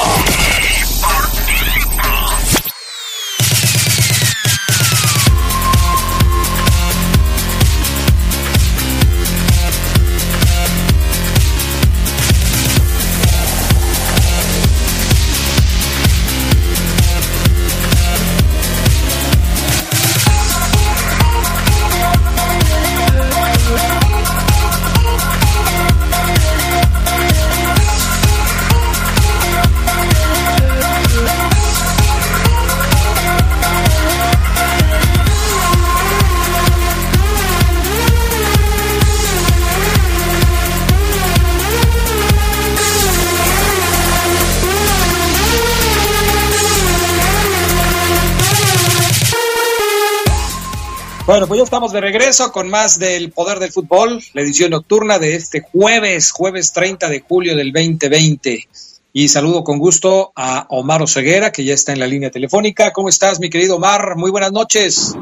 Bueno, pues ya estamos de regreso con más del Poder del Fútbol, la edición nocturna de este jueves, jueves 30 de julio del 2020. Y saludo con gusto a Omar Oseguera, que ya está en la línea telefónica. ¿Cómo estás, mi querido Omar? Muy buenas noches.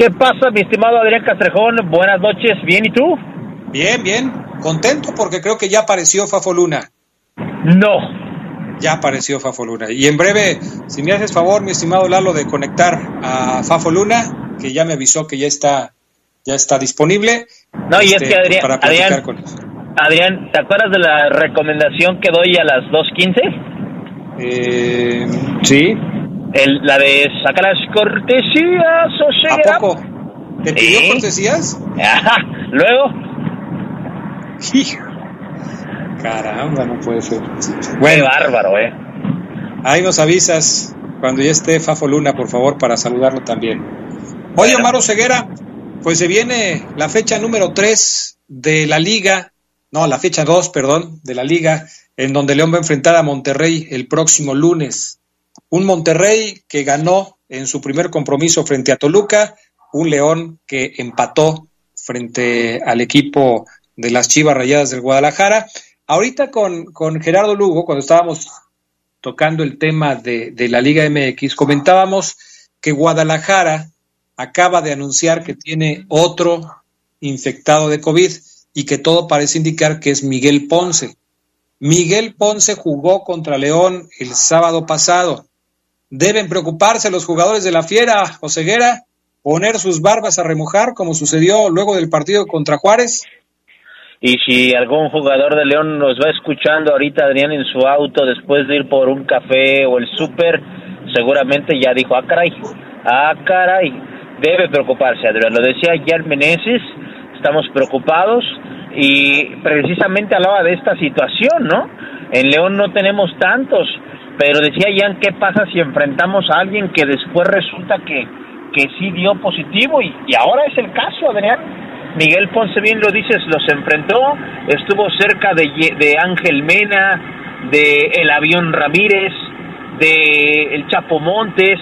¿Qué pasa, mi estimado Adrián Castrejón? Buenas noches, ¿bien y tú? Bien, bien. Contento porque creo que ya apareció Fafo Luna. No. Ya apareció Fafo Luna. Y en breve, si me haces favor, mi estimado Lalo, de conectar a Fafo Luna, que ya me avisó que ya está ya está disponible. No, y este, es que Adrián, para Adrián, con. Adrián, ¿te acuerdas de la recomendación que doy a las 2.15? Eh, sí. El, la de sacar las cortesías o ¿A poco? ¿Te pidió Sí. cortesías? Ajá. Luego, Caramba, no puede ser. qué bárbaro, ¿eh? Ahí nos avisas cuando ya esté Fafo Luna, por favor, para saludarlo también. Oye, Omar Ceguera, pues se viene la fecha número 3 de la liga, no, la fecha 2, perdón, de la liga, en donde León va a enfrentar a Monterrey el próximo lunes. Un Monterrey que ganó en su primer compromiso frente a Toluca, un León que empató frente al equipo de las Chivas Rayadas del Guadalajara. Ahorita con, con Gerardo Lugo, cuando estábamos tocando el tema de, de la Liga MX, comentábamos que Guadalajara acaba de anunciar que tiene otro infectado de COVID y que todo parece indicar que es Miguel Ponce. Miguel Ponce jugó contra León el sábado pasado. Deben preocuparse los jugadores de la Fiera, Joseguera, poner sus barbas a remojar como sucedió luego del partido contra Juárez. Y si algún jugador de León nos va escuchando ahorita, Adrián, en su auto, después de ir por un café o el súper, seguramente ya dijo, ah, caray, ah, caray, debe preocuparse, Adrián. Lo decía Jan Meneses, estamos preocupados y precisamente hablaba de esta situación, ¿no? En León no tenemos tantos, pero decía Jan, ¿qué pasa si enfrentamos a alguien que después resulta que, que sí dio positivo? Y, y ahora es el caso, Adrián. Miguel Ponce, bien lo dices, los enfrentó, estuvo cerca de, de Ángel Mena, de El Avión Ramírez, de El Chapo Montes,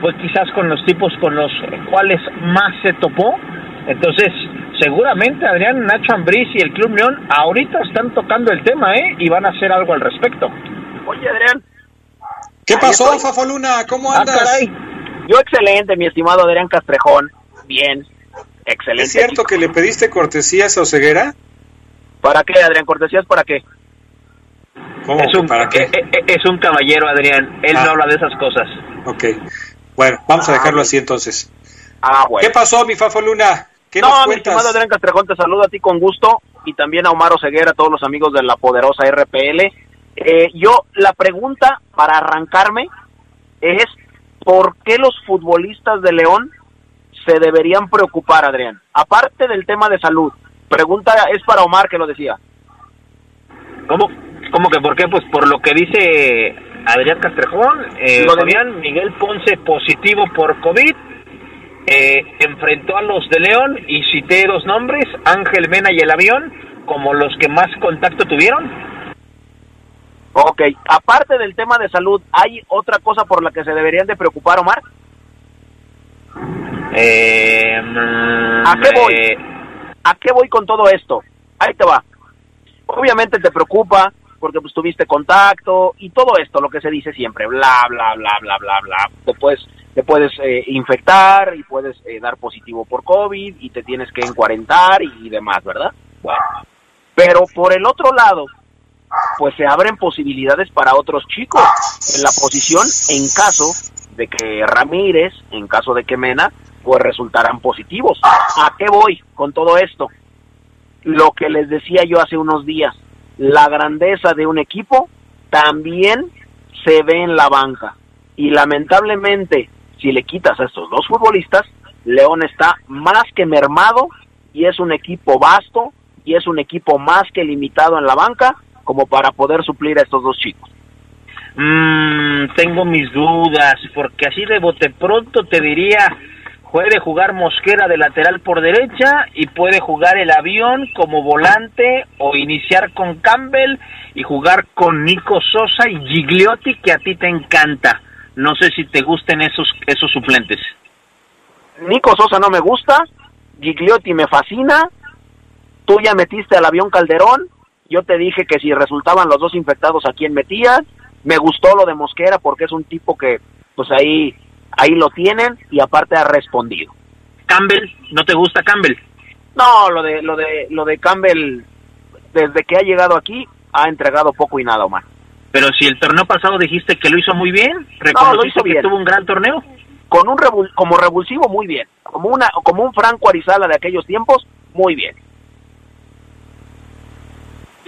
fue quizás con los tipos con los cuales más se topó. Entonces, seguramente Adrián Nacho Ambriz y el Club León ahorita están tocando el tema, ¿eh? Y van a hacer algo al respecto. Oye, Adrián. ¿Qué pasó, estoy. Fafo Luna? ¿Cómo Ah, andas? caray. Yo excelente, mi estimado Adrián Castrejón. Bien, excelente. ¿Es cierto que le pediste cortesías a Oseguera? ¿Para qué, Adrián? ¿Cortesías para qué? ¿Cómo? Es un, ¿Para qué? eh, eh, es un caballero, Adrián. Él Ah. no habla de esas cosas. Ok. Bueno, vamos a dejarlo así entonces. Ah, bueno. ¿Qué pasó, mi Fafo Luna? ¿Qué no, nos mi estimado Adrián Castrejón, te saludo a ti con gusto y también a Omar Oseguera, a todos los amigos de la poderosa RPL. Eh, yo, la pregunta para arrancarme es, ¿por qué los futbolistas de León se deberían preocupar, Adrián? Aparte del tema de salud, pregunta es para Omar que lo decía. ¿Cómo, cómo que por qué? Pues por lo que dice Adrián Castrejón, eh, Fabián Miguel Ponce positivo por COVID, eh, enfrentó a los de León y cité dos nombres, Ángel Mena y el avión, como los que más contacto tuvieron. Ok, aparte del tema de salud, ¿hay otra cosa por la que se deberían de preocupar, Omar? Eh, ¿A qué voy? eh, ¿A qué voy con todo esto? Ahí te va. Obviamente te preocupa porque pues tuviste contacto y todo esto, lo que se dice siempre, bla, bla, bla, bla, bla, bla. Te puedes, te puedes eh, infectar y puedes eh, dar positivo por COVID y te tienes que encuarentar y, demás, ¿verdad? Bueno. Pero por el otro lado, pues se abren posibilidades para otros chicos en la posición en caso de que Ramírez, en caso de que Mena, pues resultaran positivos. ¿A qué voy con todo esto? Lo que les decía yo hace unos días, la grandeza de un equipo también se ve en la banca. Y lamentablemente, si le quitas a estos dos futbolistas, León está más que mermado y es un equipo vasto y es un equipo más que limitado en la banca como para poder suplir a estos dos chicos. Mm, tengo mis dudas, porque así de bote pronto te diría, puede jugar Mosquera de lateral por derecha y puede jugar el avión como volante o iniciar con Campbell y jugar con Nico Sosa y Gigliotti que a ti te encanta. No sé si te gusten esos esos suplentes. Nico Sosa no me gusta, Gigliotti me fascina, tú ya metiste al avión Calderón, yo te dije que si resultaban los dos infectados a quién metías, me gustó lo de Mosquera porque es un tipo que pues ahí ahí lo tienen y aparte ha respondido. Campbell, ¿no te gusta Campbell? No, lo de lo de lo de Campbell desde que ha llegado aquí ha entregado poco y nada, Omar. Pero si el torneo pasado dijiste que lo hizo muy bien, No, lo reconociste hizo que bien. tuvo un gran torneo. Con un revul- como revulsivo muy bien, como una como un Franco Arizala de aquellos tiempos, muy bien.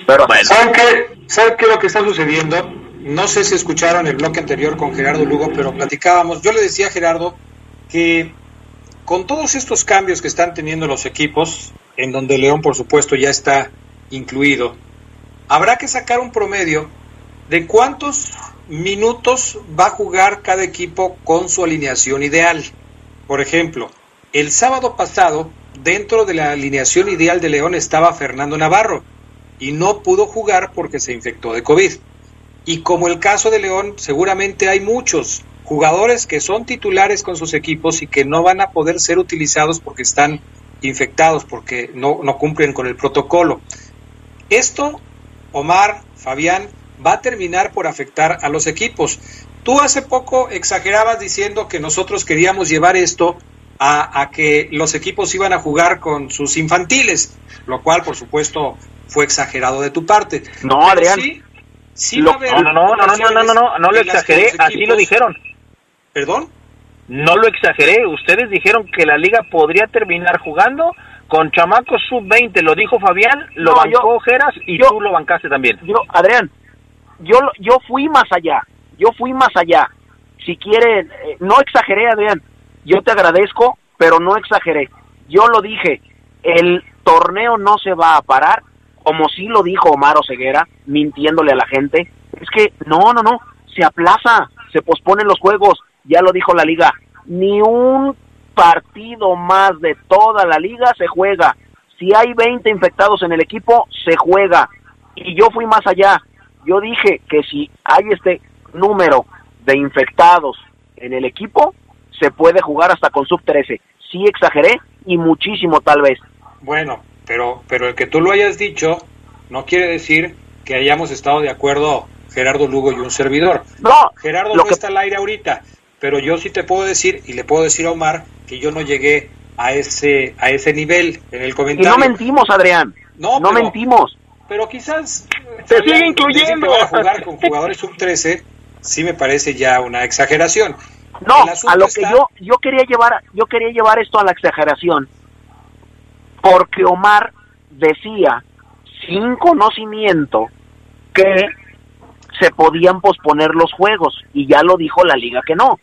Pero ¿Saben qué? ¿Saben qué es lo que está sucediendo? No sé si escucharon el bloque anterior con Gerardo Lugo, pero platicábamos. Yo le decía a Gerardo que con todos estos cambios que están teniendo los equipos, en donde León, por supuesto, ya está incluido, habrá que sacar un promedio de cuántos minutos va a jugar cada equipo con su alineación ideal. Por ejemplo, el sábado pasado, dentro de la alineación ideal de León estaba Fernando Navarro y no pudo jugar porque se infectó de COVID. Y como el caso de León, seguramente hay muchos jugadores que son titulares con sus equipos y que no van a poder ser utilizados porque están infectados, porque no, no cumplen con el protocolo. Esto, Omar, Fabián, va a terminar por afectar a los equipos. Tú hace poco exagerabas diciendo que nosotros queríamos llevar esto a, a que los equipos iban a jugar con sus infantiles, lo cual, por supuesto, fue exagerado de tu parte. No, Pero Adrián. sí, sí Lo- va a haber No, no, no, no, no, no, no, no, no, no lo exageré, así lo dijeron. ¿Perdón? No lo exageré, ustedes dijeron que la liga podría terminar jugando con chamacos sub-20, lo dijo Fabián, lo No, bancó yo- y yo- tú lo bancaste también. yo, Adrián, yo, yo fui más allá, yo fui más allá. Si quieren, eh, no exageré, Adrián, yo te agradezco, pero no exageré. Yo lo dije, el torneo no se va a parar, como sí lo dijo Omar Ceguera, mintiéndole a la gente. Es que, no, no, no, se aplaza, se posponen los juegos, ya lo dijo la liga. Ni un partido más de toda la liga se juega. Si hay 20 infectados en el equipo, se juega. Y yo fui más allá. Yo dije que si hay este número de infectados en el equipo, se puede jugar hasta con sub 13. Sí exageré y muchísimo tal vez. Bueno, pero, pero el que tú lo hayas dicho no quiere decir que hayamos estado de acuerdo Gerardo Lugo y un servidor. No, Gerardo no que- está al aire ahorita, pero yo sí te puedo decir y le puedo decir a Omar que yo no llegué a ese a ese nivel en el Y comentario. no mentimos, Adrián. No, no pero- mentimos. Pero quizás Se sigue incluyendo. a jugar con jugadores sub 13 sí me parece ya una exageración. No, a lo que yo yo quería llevar yo quería llevar esto a la exageración porque Omar decía sin conocimiento que se podían posponer los juegos y ya lo dijo la liga que no.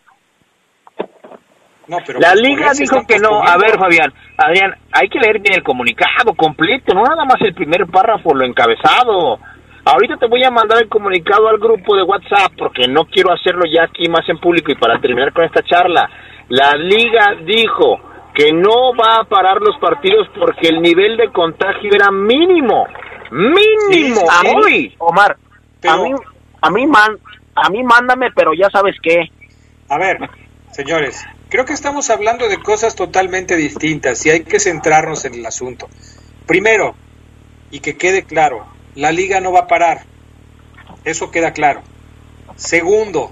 la pues liga dijo que no. A ver, Fabián, Adrián, hay que leer bien el comunicado completo, no nada más el primer párrafo, lo encabezado. Ahorita te voy a mandar el comunicado al grupo de WhatsApp porque no quiero hacerlo ya aquí más en público y para terminar con esta charla. La liga dijo que no va a parar los partidos porque el nivel de contagio era mínimo. Mínimo. hoy. Omar, a mí, a mí, man, a mí mándame, pero ya sabes qué. A ver, señores, creo que estamos hablando de cosas totalmente distintas y hay que centrarnos en el asunto. Primero, y que quede claro, la liga no va a parar. Eso queda claro. Segundo,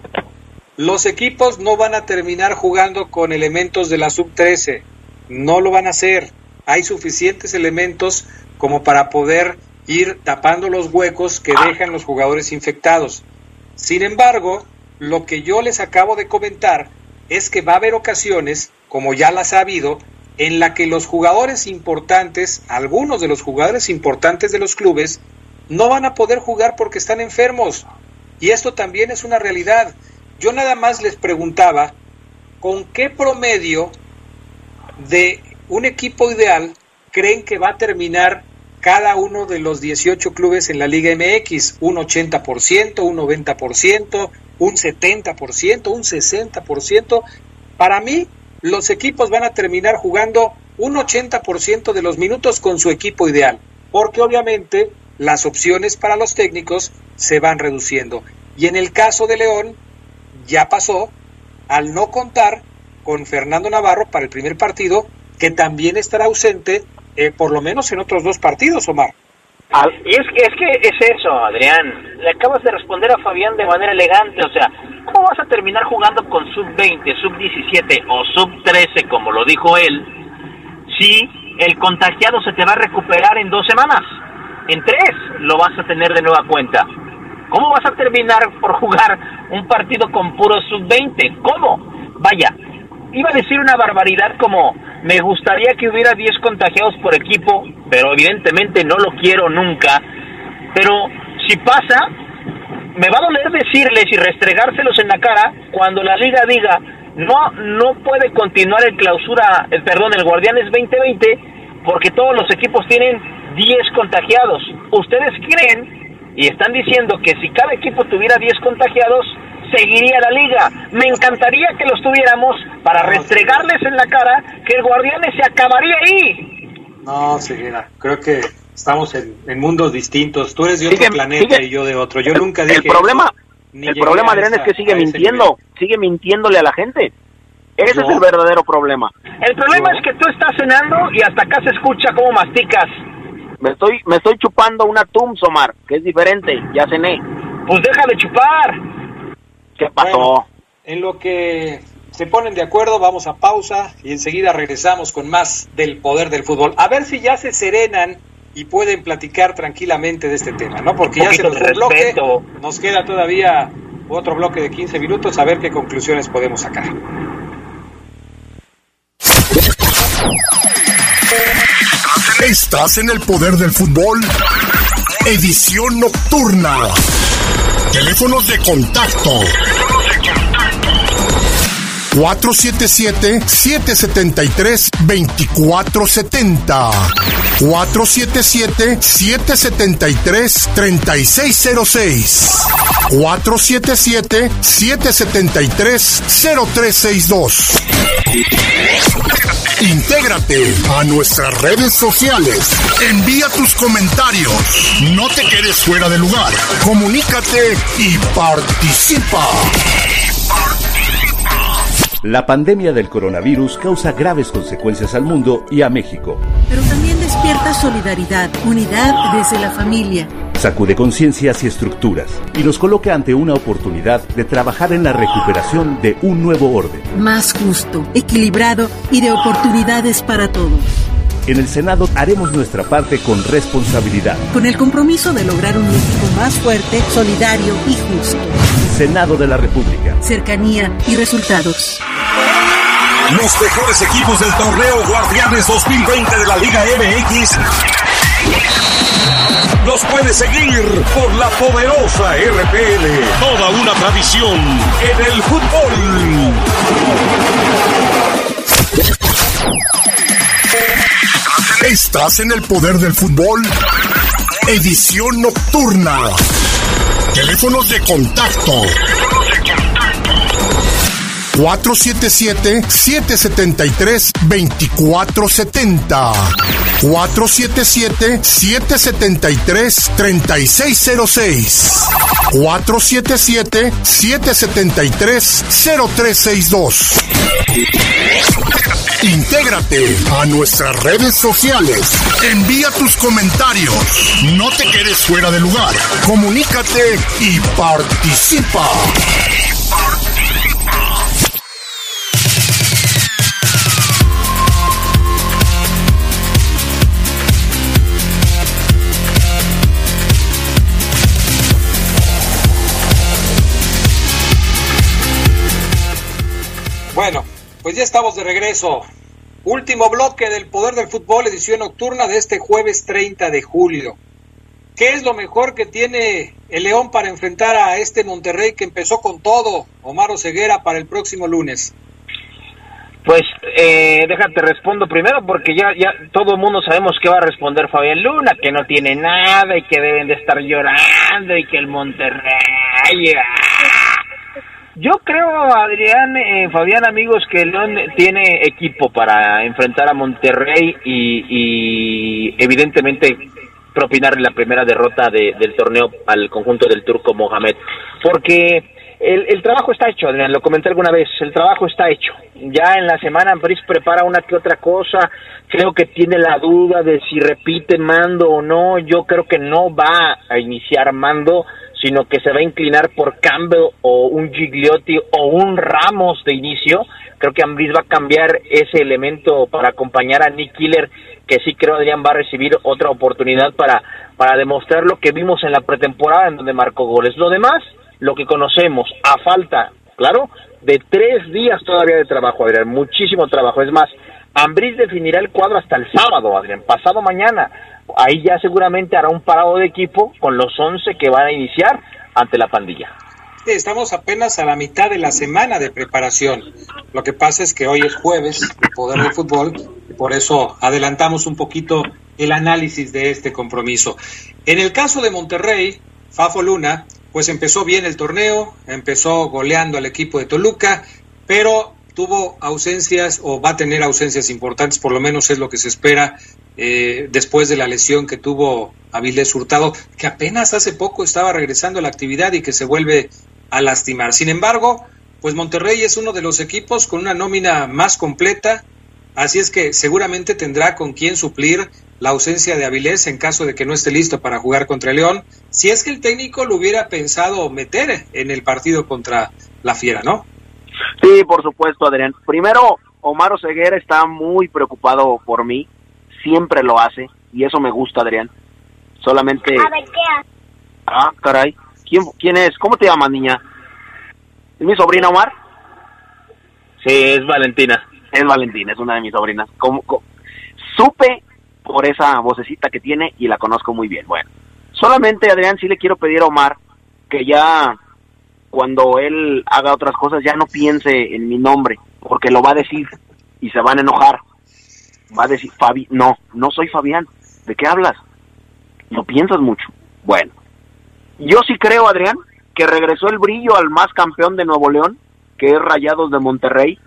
los equipos no van a terminar jugando con elementos de la sub-13. No lo van a hacer. Hay suficientes elementos como para poder ir tapando los huecos que dejan los jugadores infectados. Sin embargo, lo que yo les acabo de comentar es que va a haber ocasiones, como ya las ha habido, en la que los jugadores importantes, algunos de los jugadores importantes de los clubes, no van a poder jugar porque están enfermos. Y esto también es una realidad. Yo nada más les preguntaba con qué promedio de un equipo ideal creen que va a terminar cada uno de los 18 clubes en la Liga MX, un 80%, un 90%, un 70%, un 60%. Para mí, los equipos van a terminar jugando un 80% de los minutos con su equipo ideal, porque obviamente las opciones para los técnicos se van reduciendo. Y en el caso de León, ya pasó al no contar con Fernando Navarro para el primer partido, que también estará ausente eh, por lo menos en otros dos partidos, Omar. Y es que, es que es eso, Adrián. Le acabas de responder a Fabián de manera elegante. O sea, ¿cómo vas a terminar jugando con sub-20, sub-17 o sub-13, como lo dijo él, si el contagiado se te va a recuperar en dos semanas? en tres lo vas a tener de nueva cuenta. ¿Cómo vas a terminar por jugar un partido con puro sub-20? ¿Cómo? Vaya, iba a decir una barbaridad como me gustaría que hubiera 10 contagiados por equipo, pero evidentemente no lo quiero nunca. Pero si pasa, me va a doler decirles y restregárselos en la cara cuando la liga diga no no puede continuar el clausura, el perdón, el Guardianes 2020 porque todos los equipos tienen 10 contagiados. ¿Ustedes creen y están diciendo que si cada equipo tuviera 10 contagiados, seguiría la liga? Me encantaría que los tuviéramos para restregarles en la cara que el Guardianes se acabaría ahí. No, Seguida, creo que estamos en, mundos distintos. Tú eres de otro planeta y yo de otro. Yo nunca dije. El problema, el problema, Adrián, es que sigue mintiendo, sigue mintiéndole a la gente. Ese es el verdadero problema. El problema es que tú estás cenando y hasta acá se escucha cómo masticas. Me estoy, me estoy chupando una Tums, Omar, que es diferente, ya cené. Pues deja de chupar. ¿Qué pasó? en lo que se ponen de acuerdo, vamos a pausa y enseguida regresamos con más del poder del fútbol. A ver si ya se serenan y pueden platicar tranquilamente de este tema, ¿no? Porque ya se nos bloque, nos queda todavía otro bloque de 15 minutos a ver qué conclusiones podemos sacar. Estás en el poder del fútbol. Edición nocturna. Teléfonos de contacto. 477-773-2470. 477-773-3606. 477-773-0362. Intégrate a nuestras redes sociales. Envía tus comentarios. No te quedes fuera de lugar. Comunícate y participa. La pandemia del coronavirus causa graves consecuencias al mundo y a México. Pero también despierta solidaridad, unidad desde la familia. Sacude conciencias y estructuras y nos coloca ante una oportunidad de trabajar en la recuperación de un nuevo orden. Más justo, equilibrado y de oportunidades para todos. En el Senado haremos nuestra parte con responsabilidad. Con el compromiso de lograr un México más fuerte, solidario y justo. Senado de la República. Cercanía y resultados. Los mejores equipos del torneo Guardianes 2020 de la Liga MX los puedes seguir por la poderosa RPL. Toda una tradición en el fútbol. Estás en el poder del fútbol. Edición nocturna. Teléfonos de contacto. 477-773-2470. 477-773-3606. 477-773-0362. Intégrate a nuestras redes sociales. Envía tus comentarios. No te quedes fuera de lugar. Comunícate y participa. Pues ya estamos de regreso. Último bloque del Poder del Fútbol, edición nocturna de este jueves 30 de julio. ¿Qué es lo mejor que tiene el León para enfrentar a este Monterrey que empezó con todo, Omar Ceguera, para el próximo lunes? Pues eh, déjate respondo primero porque ya ya todo el mundo sabemos que va a responder Fabián Luna, que no tiene nada y que deben de estar llorando y que el Monterrey... ¡ah! Yo creo, Adrián, eh, Fabián, amigos, que León tiene equipo para enfrentar a Monterrey y, evidentemente propinarle la primera derrota de- del torneo al conjunto del turco Mohamed. Porque el, el trabajo está hecho, Adrián, lo comenté alguna vez, el trabajo está hecho. Ya en la semana Briz prepara una que otra cosa, creo que tiene la duda de si repite mando o no, yo creo que no va a iniciar mando, sino que se va a inclinar por Campbell o un Gigliotti o un Ramos de inicio. Creo que Ambris va a cambiar ese elemento para acompañar a Nick Killer, que sí creo Adrián va a recibir otra oportunidad para, para demostrar lo que vimos en la pretemporada en donde marcó goles. Lo demás, lo que conocemos, a falta, claro, de tres días todavía de trabajo, Adrián, muchísimo trabajo. Es más, Ambris definirá el cuadro hasta el sábado, Adrián, pasado mañana. Ahí ya seguramente hará un parado de equipo con los 11 que van a iniciar ante la pandilla. Estamos apenas a la mitad de la semana de preparación. Lo que pasa es que hoy es jueves de Poder del Fútbol y por eso adelantamos un poquito el análisis de este compromiso. En el caso de Monterrey, Fafo Luna, pues empezó bien el torneo, empezó goleando al equipo de Toluca, pero tuvo ausencias o va a tener ausencias importantes, por lo menos es lo que se espera eh, después de la lesión que tuvo Avilés Hurtado, que apenas hace poco estaba regresando a la actividad y que se vuelve a lastimar. Sin embargo, pues Monterrey es uno de los equipos con una nómina más completa, así es que seguramente tendrá con quién suplir la ausencia de Avilés en caso de que no esté listo para jugar contra León, si es que el técnico lo hubiera pensado meter en el partido contra la Fiera, ¿no? Sí, por supuesto, Adrián. Primero, Omar Oseguera está muy preocupado por mí, siempre lo hace, y eso me gusta, Adrián. Solamente... Ah, caray. ¿Quién, ¿Quién es? ¿Cómo te llamas, niña? ¿Es mi sobrina, Omar? Sí, es Valentina. Es Valentina, es una de mis sobrinas. ¿Cómo- cómo? Supe por esa vocecita que tiene y la conozco muy bien. Bueno, solamente, Adrián, sí le quiero pedir a Omar que ya cuando él haga otras cosas ya no piense en mi nombre, porque lo va a decir y se van a enojar. Va a decir, Fabi, no, no soy Fabián. ¿De qué hablas? No piensas mucho. Bueno, yo sí creo, Adrián, que regresó el brillo al más campeón de Nuevo León, que es Rayados de Monterrey.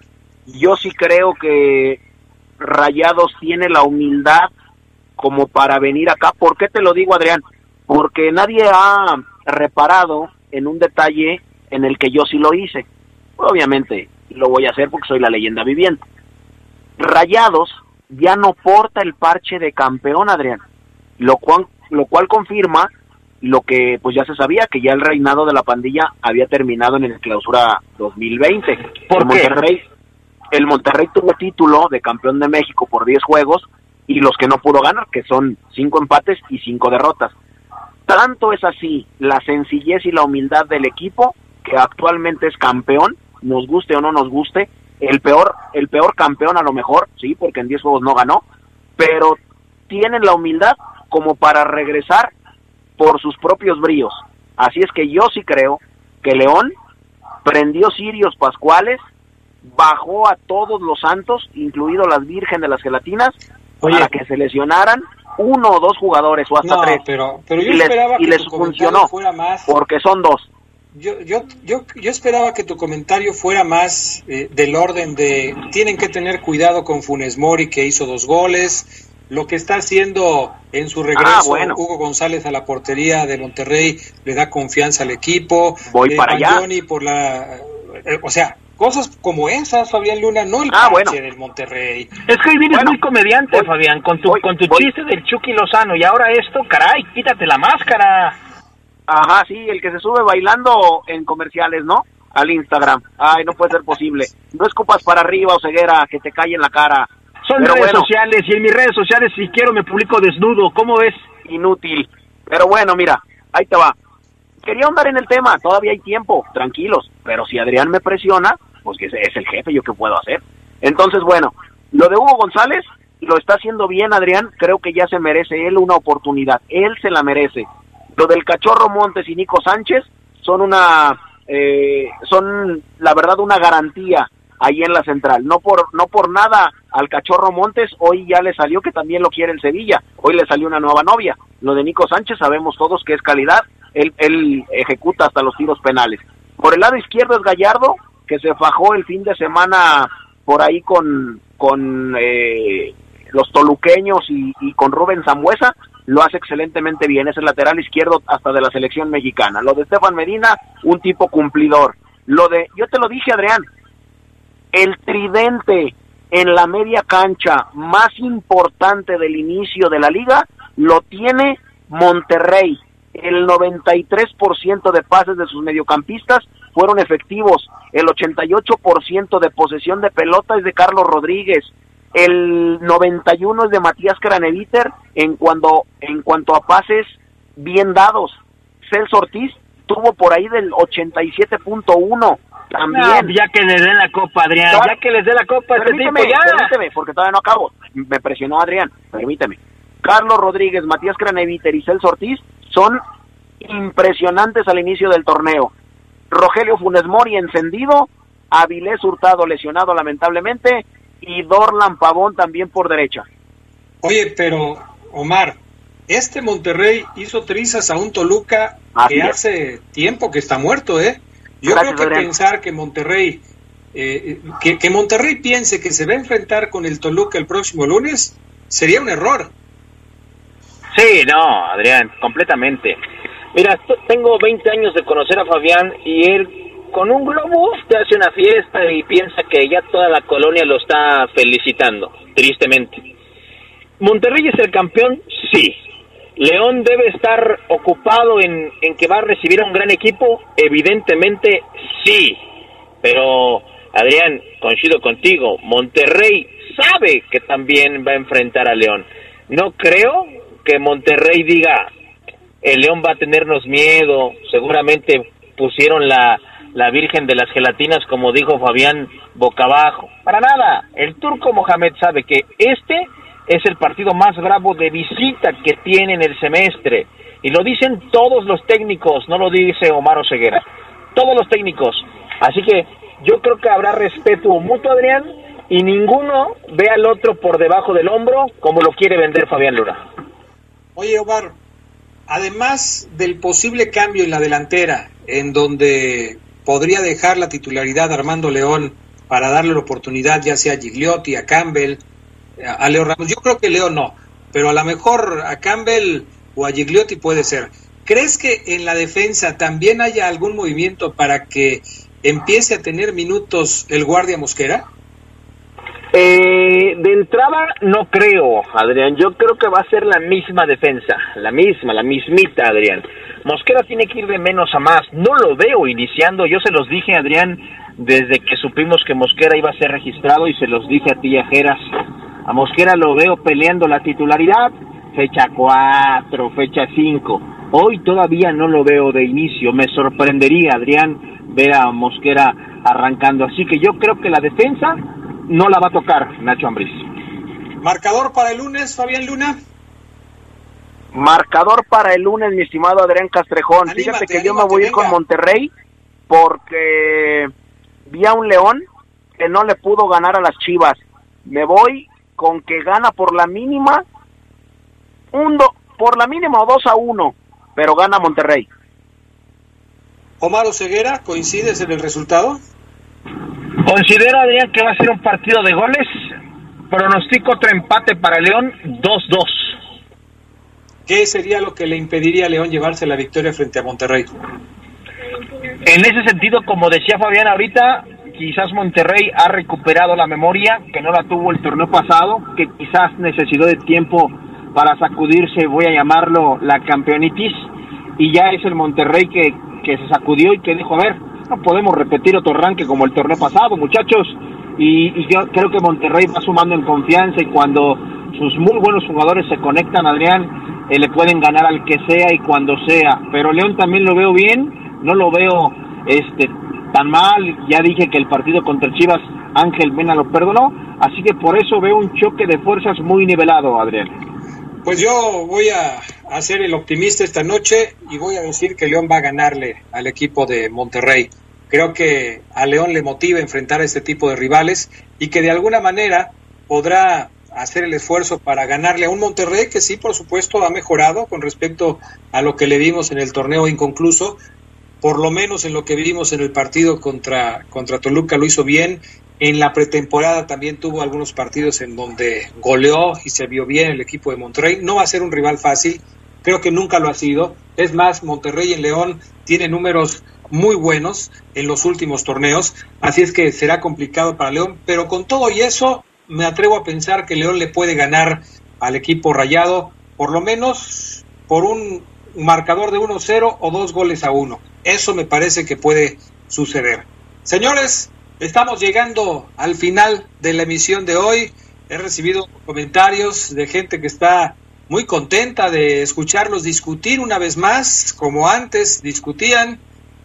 Yo sí creo que Rayados tiene la humildad como para venir acá. ¿Por qué te lo digo, Adrián? Porque nadie ha reparado en un detalle en el que yo sí lo hice. Obviamente lo voy a hacer porque soy la leyenda viviente. Rayados ya no porta el parche de campeón, Adrián, lo cual, lo cual confirma lo que pues ya se sabía, que ya el reinado de la pandilla había terminado en el clausura 2020. ¿Por el qué? Monterrey, el Monterrey tuvo título de campeón de México por 10 juegos, y los que no pudo ganar, que son cinco empates y cinco derrotas. Tanto es así la sencillez y la humildad del equipo que actualmente es campeón, nos guste o no nos guste, el peor, el peor campeón a lo mejor, sí, porque en 10 juegos no ganó, pero tienen la humildad como para regresar por sus propios bríos. Así es que yo sí creo que León prendió cirios pascuales, bajó a todos los santos, incluido las virgen de las gelatinas, para que se lesionaran uno o dos jugadores o hasta No, tres. pero- pero yo y les, esperaba y que les tu comentario funcionó, fuera más- porque son dos. Yo, yo, yo, yo esperaba que tu comentario fuera más eh, del orden de tienen que tener cuidado con Funes Mori que hizo dos goles, lo que está haciendo en su regreso Ah, bueno. Hugo González a la portería de Monterrey le da confianza al equipo, Voy para allá. Por la, eh, o sea, cosas como esas, Fabián Luna, no el Ah, bueno. del Monterrey. Es que hoy vienes Bueno, muy comediante, voy- Fabián, con tu, voy- con tu chiste del Chucky Lozano. Y ahora esto, caray, quítate la máscara. Ajá, sí, el que se sube bailando en comerciales, ¿no? Al Instagram. Ay, no puede ser posible. No escupas para arriba o ceguera, que te cae en la cara. Son Pero redes bueno. sociales y en mis redes sociales si quiero me publico desnudo. ¿Cómo ves? Inútil. Pero bueno, mira, ahí te va. Quería andar en el tema, todavía hay tiempo, tranquilos. Pero si Adrián me presiona, pues que es el jefe, ¿yo qué puedo hacer? Entonces, bueno, lo de Hugo González lo está haciendo bien Adrián, creo que ya se merece él una oportunidad, él se la merece. Lo del Cachorro Montes y Nico Sánchez son una, eh, son la verdad una garantía ahí en la central. No por, no por nada al Cachorro Montes, hoy ya le salió que también lo quiere en Sevilla, hoy le salió una nueva novia. Lo de Nico Sánchez sabemos todos que es calidad, él, él ejecuta hasta los tiros penales. Por el lado izquierdo es Gallardo, que se fajó el fin de semana por ahí con, con eh, los toluqueños y, con Rubén Zambuesa, lo hace excelentemente bien, es el lateral izquierdo hasta de la selección mexicana. Lo de Estefan Medina, un tipo cumplidor. Lo de, yo te lo dije Adrián, el tridente en la media cancha más importante del inicio de la liga lo tiene Monterrey. El 93% de pases de sus mediocampistas fueron efectivos. El 88% de posesión de pelota es de Carlos Rodríguez. El 91 es de Matías Craneviter en cuanto, en cuanto a pases bien dados. Celso Ortiz tuvo por ahí del 87.1 también. No, ya que les den la copa, Adrián. Ya que les dé la copa este tipo, Permíteme, ya. permíteme, porque todavía no acabo. Me presionó Adrián, permíteme. Carlos Rodríguez, Matías Craneviter y Celso Ortiz son impresionantes al inicio del torneo. Rogelio Funes Mori encendido, Avilés Hurtado lesionado lamentablemente y Dorlan Pavón también por derecha. Oye, pero Omar, este Monterrey hizo trizas a un Toluca Así que es. hace tiempo que está muerto, ¿eh? Yo Gracias, creo que Adrián. pensar que Monterrey, eh, que, que Monterrey piense que se va a enfrentar con el Toluca el próximo lunes sería un error. Sí, no, Adrián, completamente. Mira, tengo 20 años de conocer a Fabián y él con un globo te hace una fiesta y piensa que ya toda la colonia lo está felicitando, tristemente. ¿Monterrey es el campeón? Sí. ¿León debe estar ocupado en, en que va a recibir a un gran equipo? Evidentemente sí. Pero, Adrián, coincido contigo, Monterrey sabe que también va a enfrentar a León. No creo que Monterrey diga, el León va a tenernos miedo, seguramente pusieron la, la Virgen de las Gelatinas, como dijo Fabián, boca abajo. Para nada, el turco Mohamed sabe que este es el partido más bravo de visita que tiene en el semestre. Y lo dicen todos los técnicos, no lo dice Omar Oseguera. Todos los técnicos. Así que yo creo que habrá respeto mutuo, Adrián, y ninguno ve al otro por debajo del hombro como lo quiere vender Fabián Luna. Oye, Omar, además del posible cambio en la delantera, en donde podría dejar la titularidad a Armando León para darle la oportunidad ya sea a Gigliotti, a Campbell, a Leo Ramos, yo creo que Leo no, pero a lo mejor a Campbell o a Gigliotti puede ser. ¿Crees que en la defensa también haya algún movimiento para que empiece a tener minutos el guardia Mosquera? Eh, de entrada no creo, Adrián. Yo creo que va a ser la misma defensa, la misma, la mismita, Adrián. Mosquera tiene que ir de menos a más. No lo veo iniciando. Yo se los dije, Adrián, desde que supimos que Mosquera iba a ser registrado y se los dije a ti, a Jeras. A Mosquera lo veo peleando la titularidad, fecha 4, fecha 5. Hoy todavía no lo veo de inicio. Me sorprendería, Adrián, ver a Mosquera arrancando. Así que yo creo que la defensa no la va a tocar Nacho Ambriz. Marcador para el lunes, Fabián Luna. Marcador para el lunes, mi estimado Adrián Castrejón. Fíjate que yo me voy a ir con Monterrey porque vi a un León que no le pudo ganar a las Chivas. Me voy con que gana por la mínima, un por la mínima o 2 a 1, pero gana Monterrey. Omar Ceguera, ¿coincides en el resultado? Considero, Adrián, que va a ser un partido de goles. Pronostico otro empate para León, 2-2. ¿Qué sería lo que le impediría a León llevarse la victoria frente a Monterrey? En ese sentido, como decía Fabián ahorita, quizás Monterrey ha recuperado la memoria que no la tuvo el torneo pasado, que quizás necesitó de tiempo para sacudirse, voy a llamarlo la campeonitis, y ya es el Monterrey que, que se sacudió y que dijo, a ver, no podemos repetir otro arranque como el torneo pasado, muchachos, y, y yo creo que Monterrey va sumando en confianza y cuando sus muy buenos jugadores se conectan, Adrián, eh, le pueden ganar al que sea y cuando sea, pero León también lo veo bien, no lo veo este tan mal, ya dije que el partido contra Chivas Ángel Mena lo perdonó, así que por eso veo un choque de fuerzas muy nivelado, Adrián. Pues yo voy a, ser el optimista esta noche y voy a decir que León va a ganarle al equipo de Monterrey. Creo que a León le motiva enfrentar a este tipo de rivales y que de alguna manera podrá hacer el esfuerzo para ganarle a un Monterrey que sí, por supuesto, ha mejorado con respecto a lo que le vimos en el torneo inconcluso, por lo menos en lo que vimos en el partido contra, contra Toluca lo hizo bien. En la pretemporada también tuvo algunos partidos en donde goleó y se vio bien el equipo de Monterrey. No va a ser un rival fácil, creo que nunca lo ha sido. Es más, Monterrey en León tiene números muy buenos en los últimos torneos, así es que será complicado para León, pero con todo y eso me atrevo a pensar que León le puede ganar al equipo rayado por lo menos por un marcador de 1-0 o dos goles a uno. Eso me parece que puede suceder. Señores, estamos llegando al final de la emisión de hoy. He recibido comentarios de gente que está muy contenta de escucharlos discutir una vez más, como antes discutían.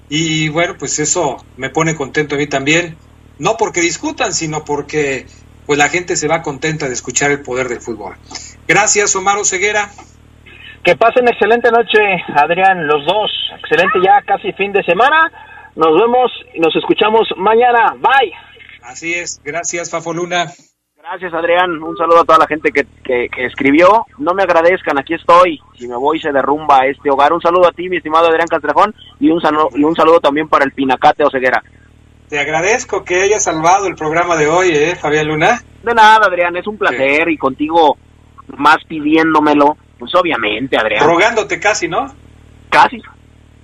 Y bueno, pues eso me pone contento a mí también. No porque discutan, sino porque pues la gente se va contenta de escuchar el poder del fútbol. Gracias, Omar Ceguera. Que pasen excelente noche, Adrián, los dos. Excelente ya casi fin de semana. Nos vemos y nos escuchamos mañana. Bye. Así es. Gracias, Fafo Luna. Gracias, Adrián. Un saludo a toda la gente que, que, escribió. No me agradezcan, aquí estoy. Si me voy, se derrumba este hogar. Un saludo a ti, mi estimado Adrián Castrejón, y un, saludo, y un saludo también para el Pinacate Oseguera. Te agradezco que hayas salvado el programa de hoy, ¿eh, Fabián Luna? De nada, Adrián. Es un placer y contigo más pidiéndomelo pues obviamente, Adrián. Rogándote casi, ¿no? Casi.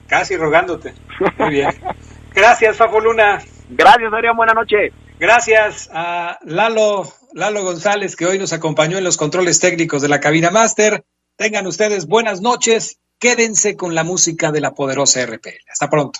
Casi rogándote. Muy bien. Gracias, Fafo Luna. Gracias, Adrián. Buenas noches. Gracias a Lalo, Lalo González, que hoy nos acompañó en los controles técnicos de la cabina máster. Tengan ustedes buenas noches. Quédense con la música de la poderosa RPL. Hasta pronto.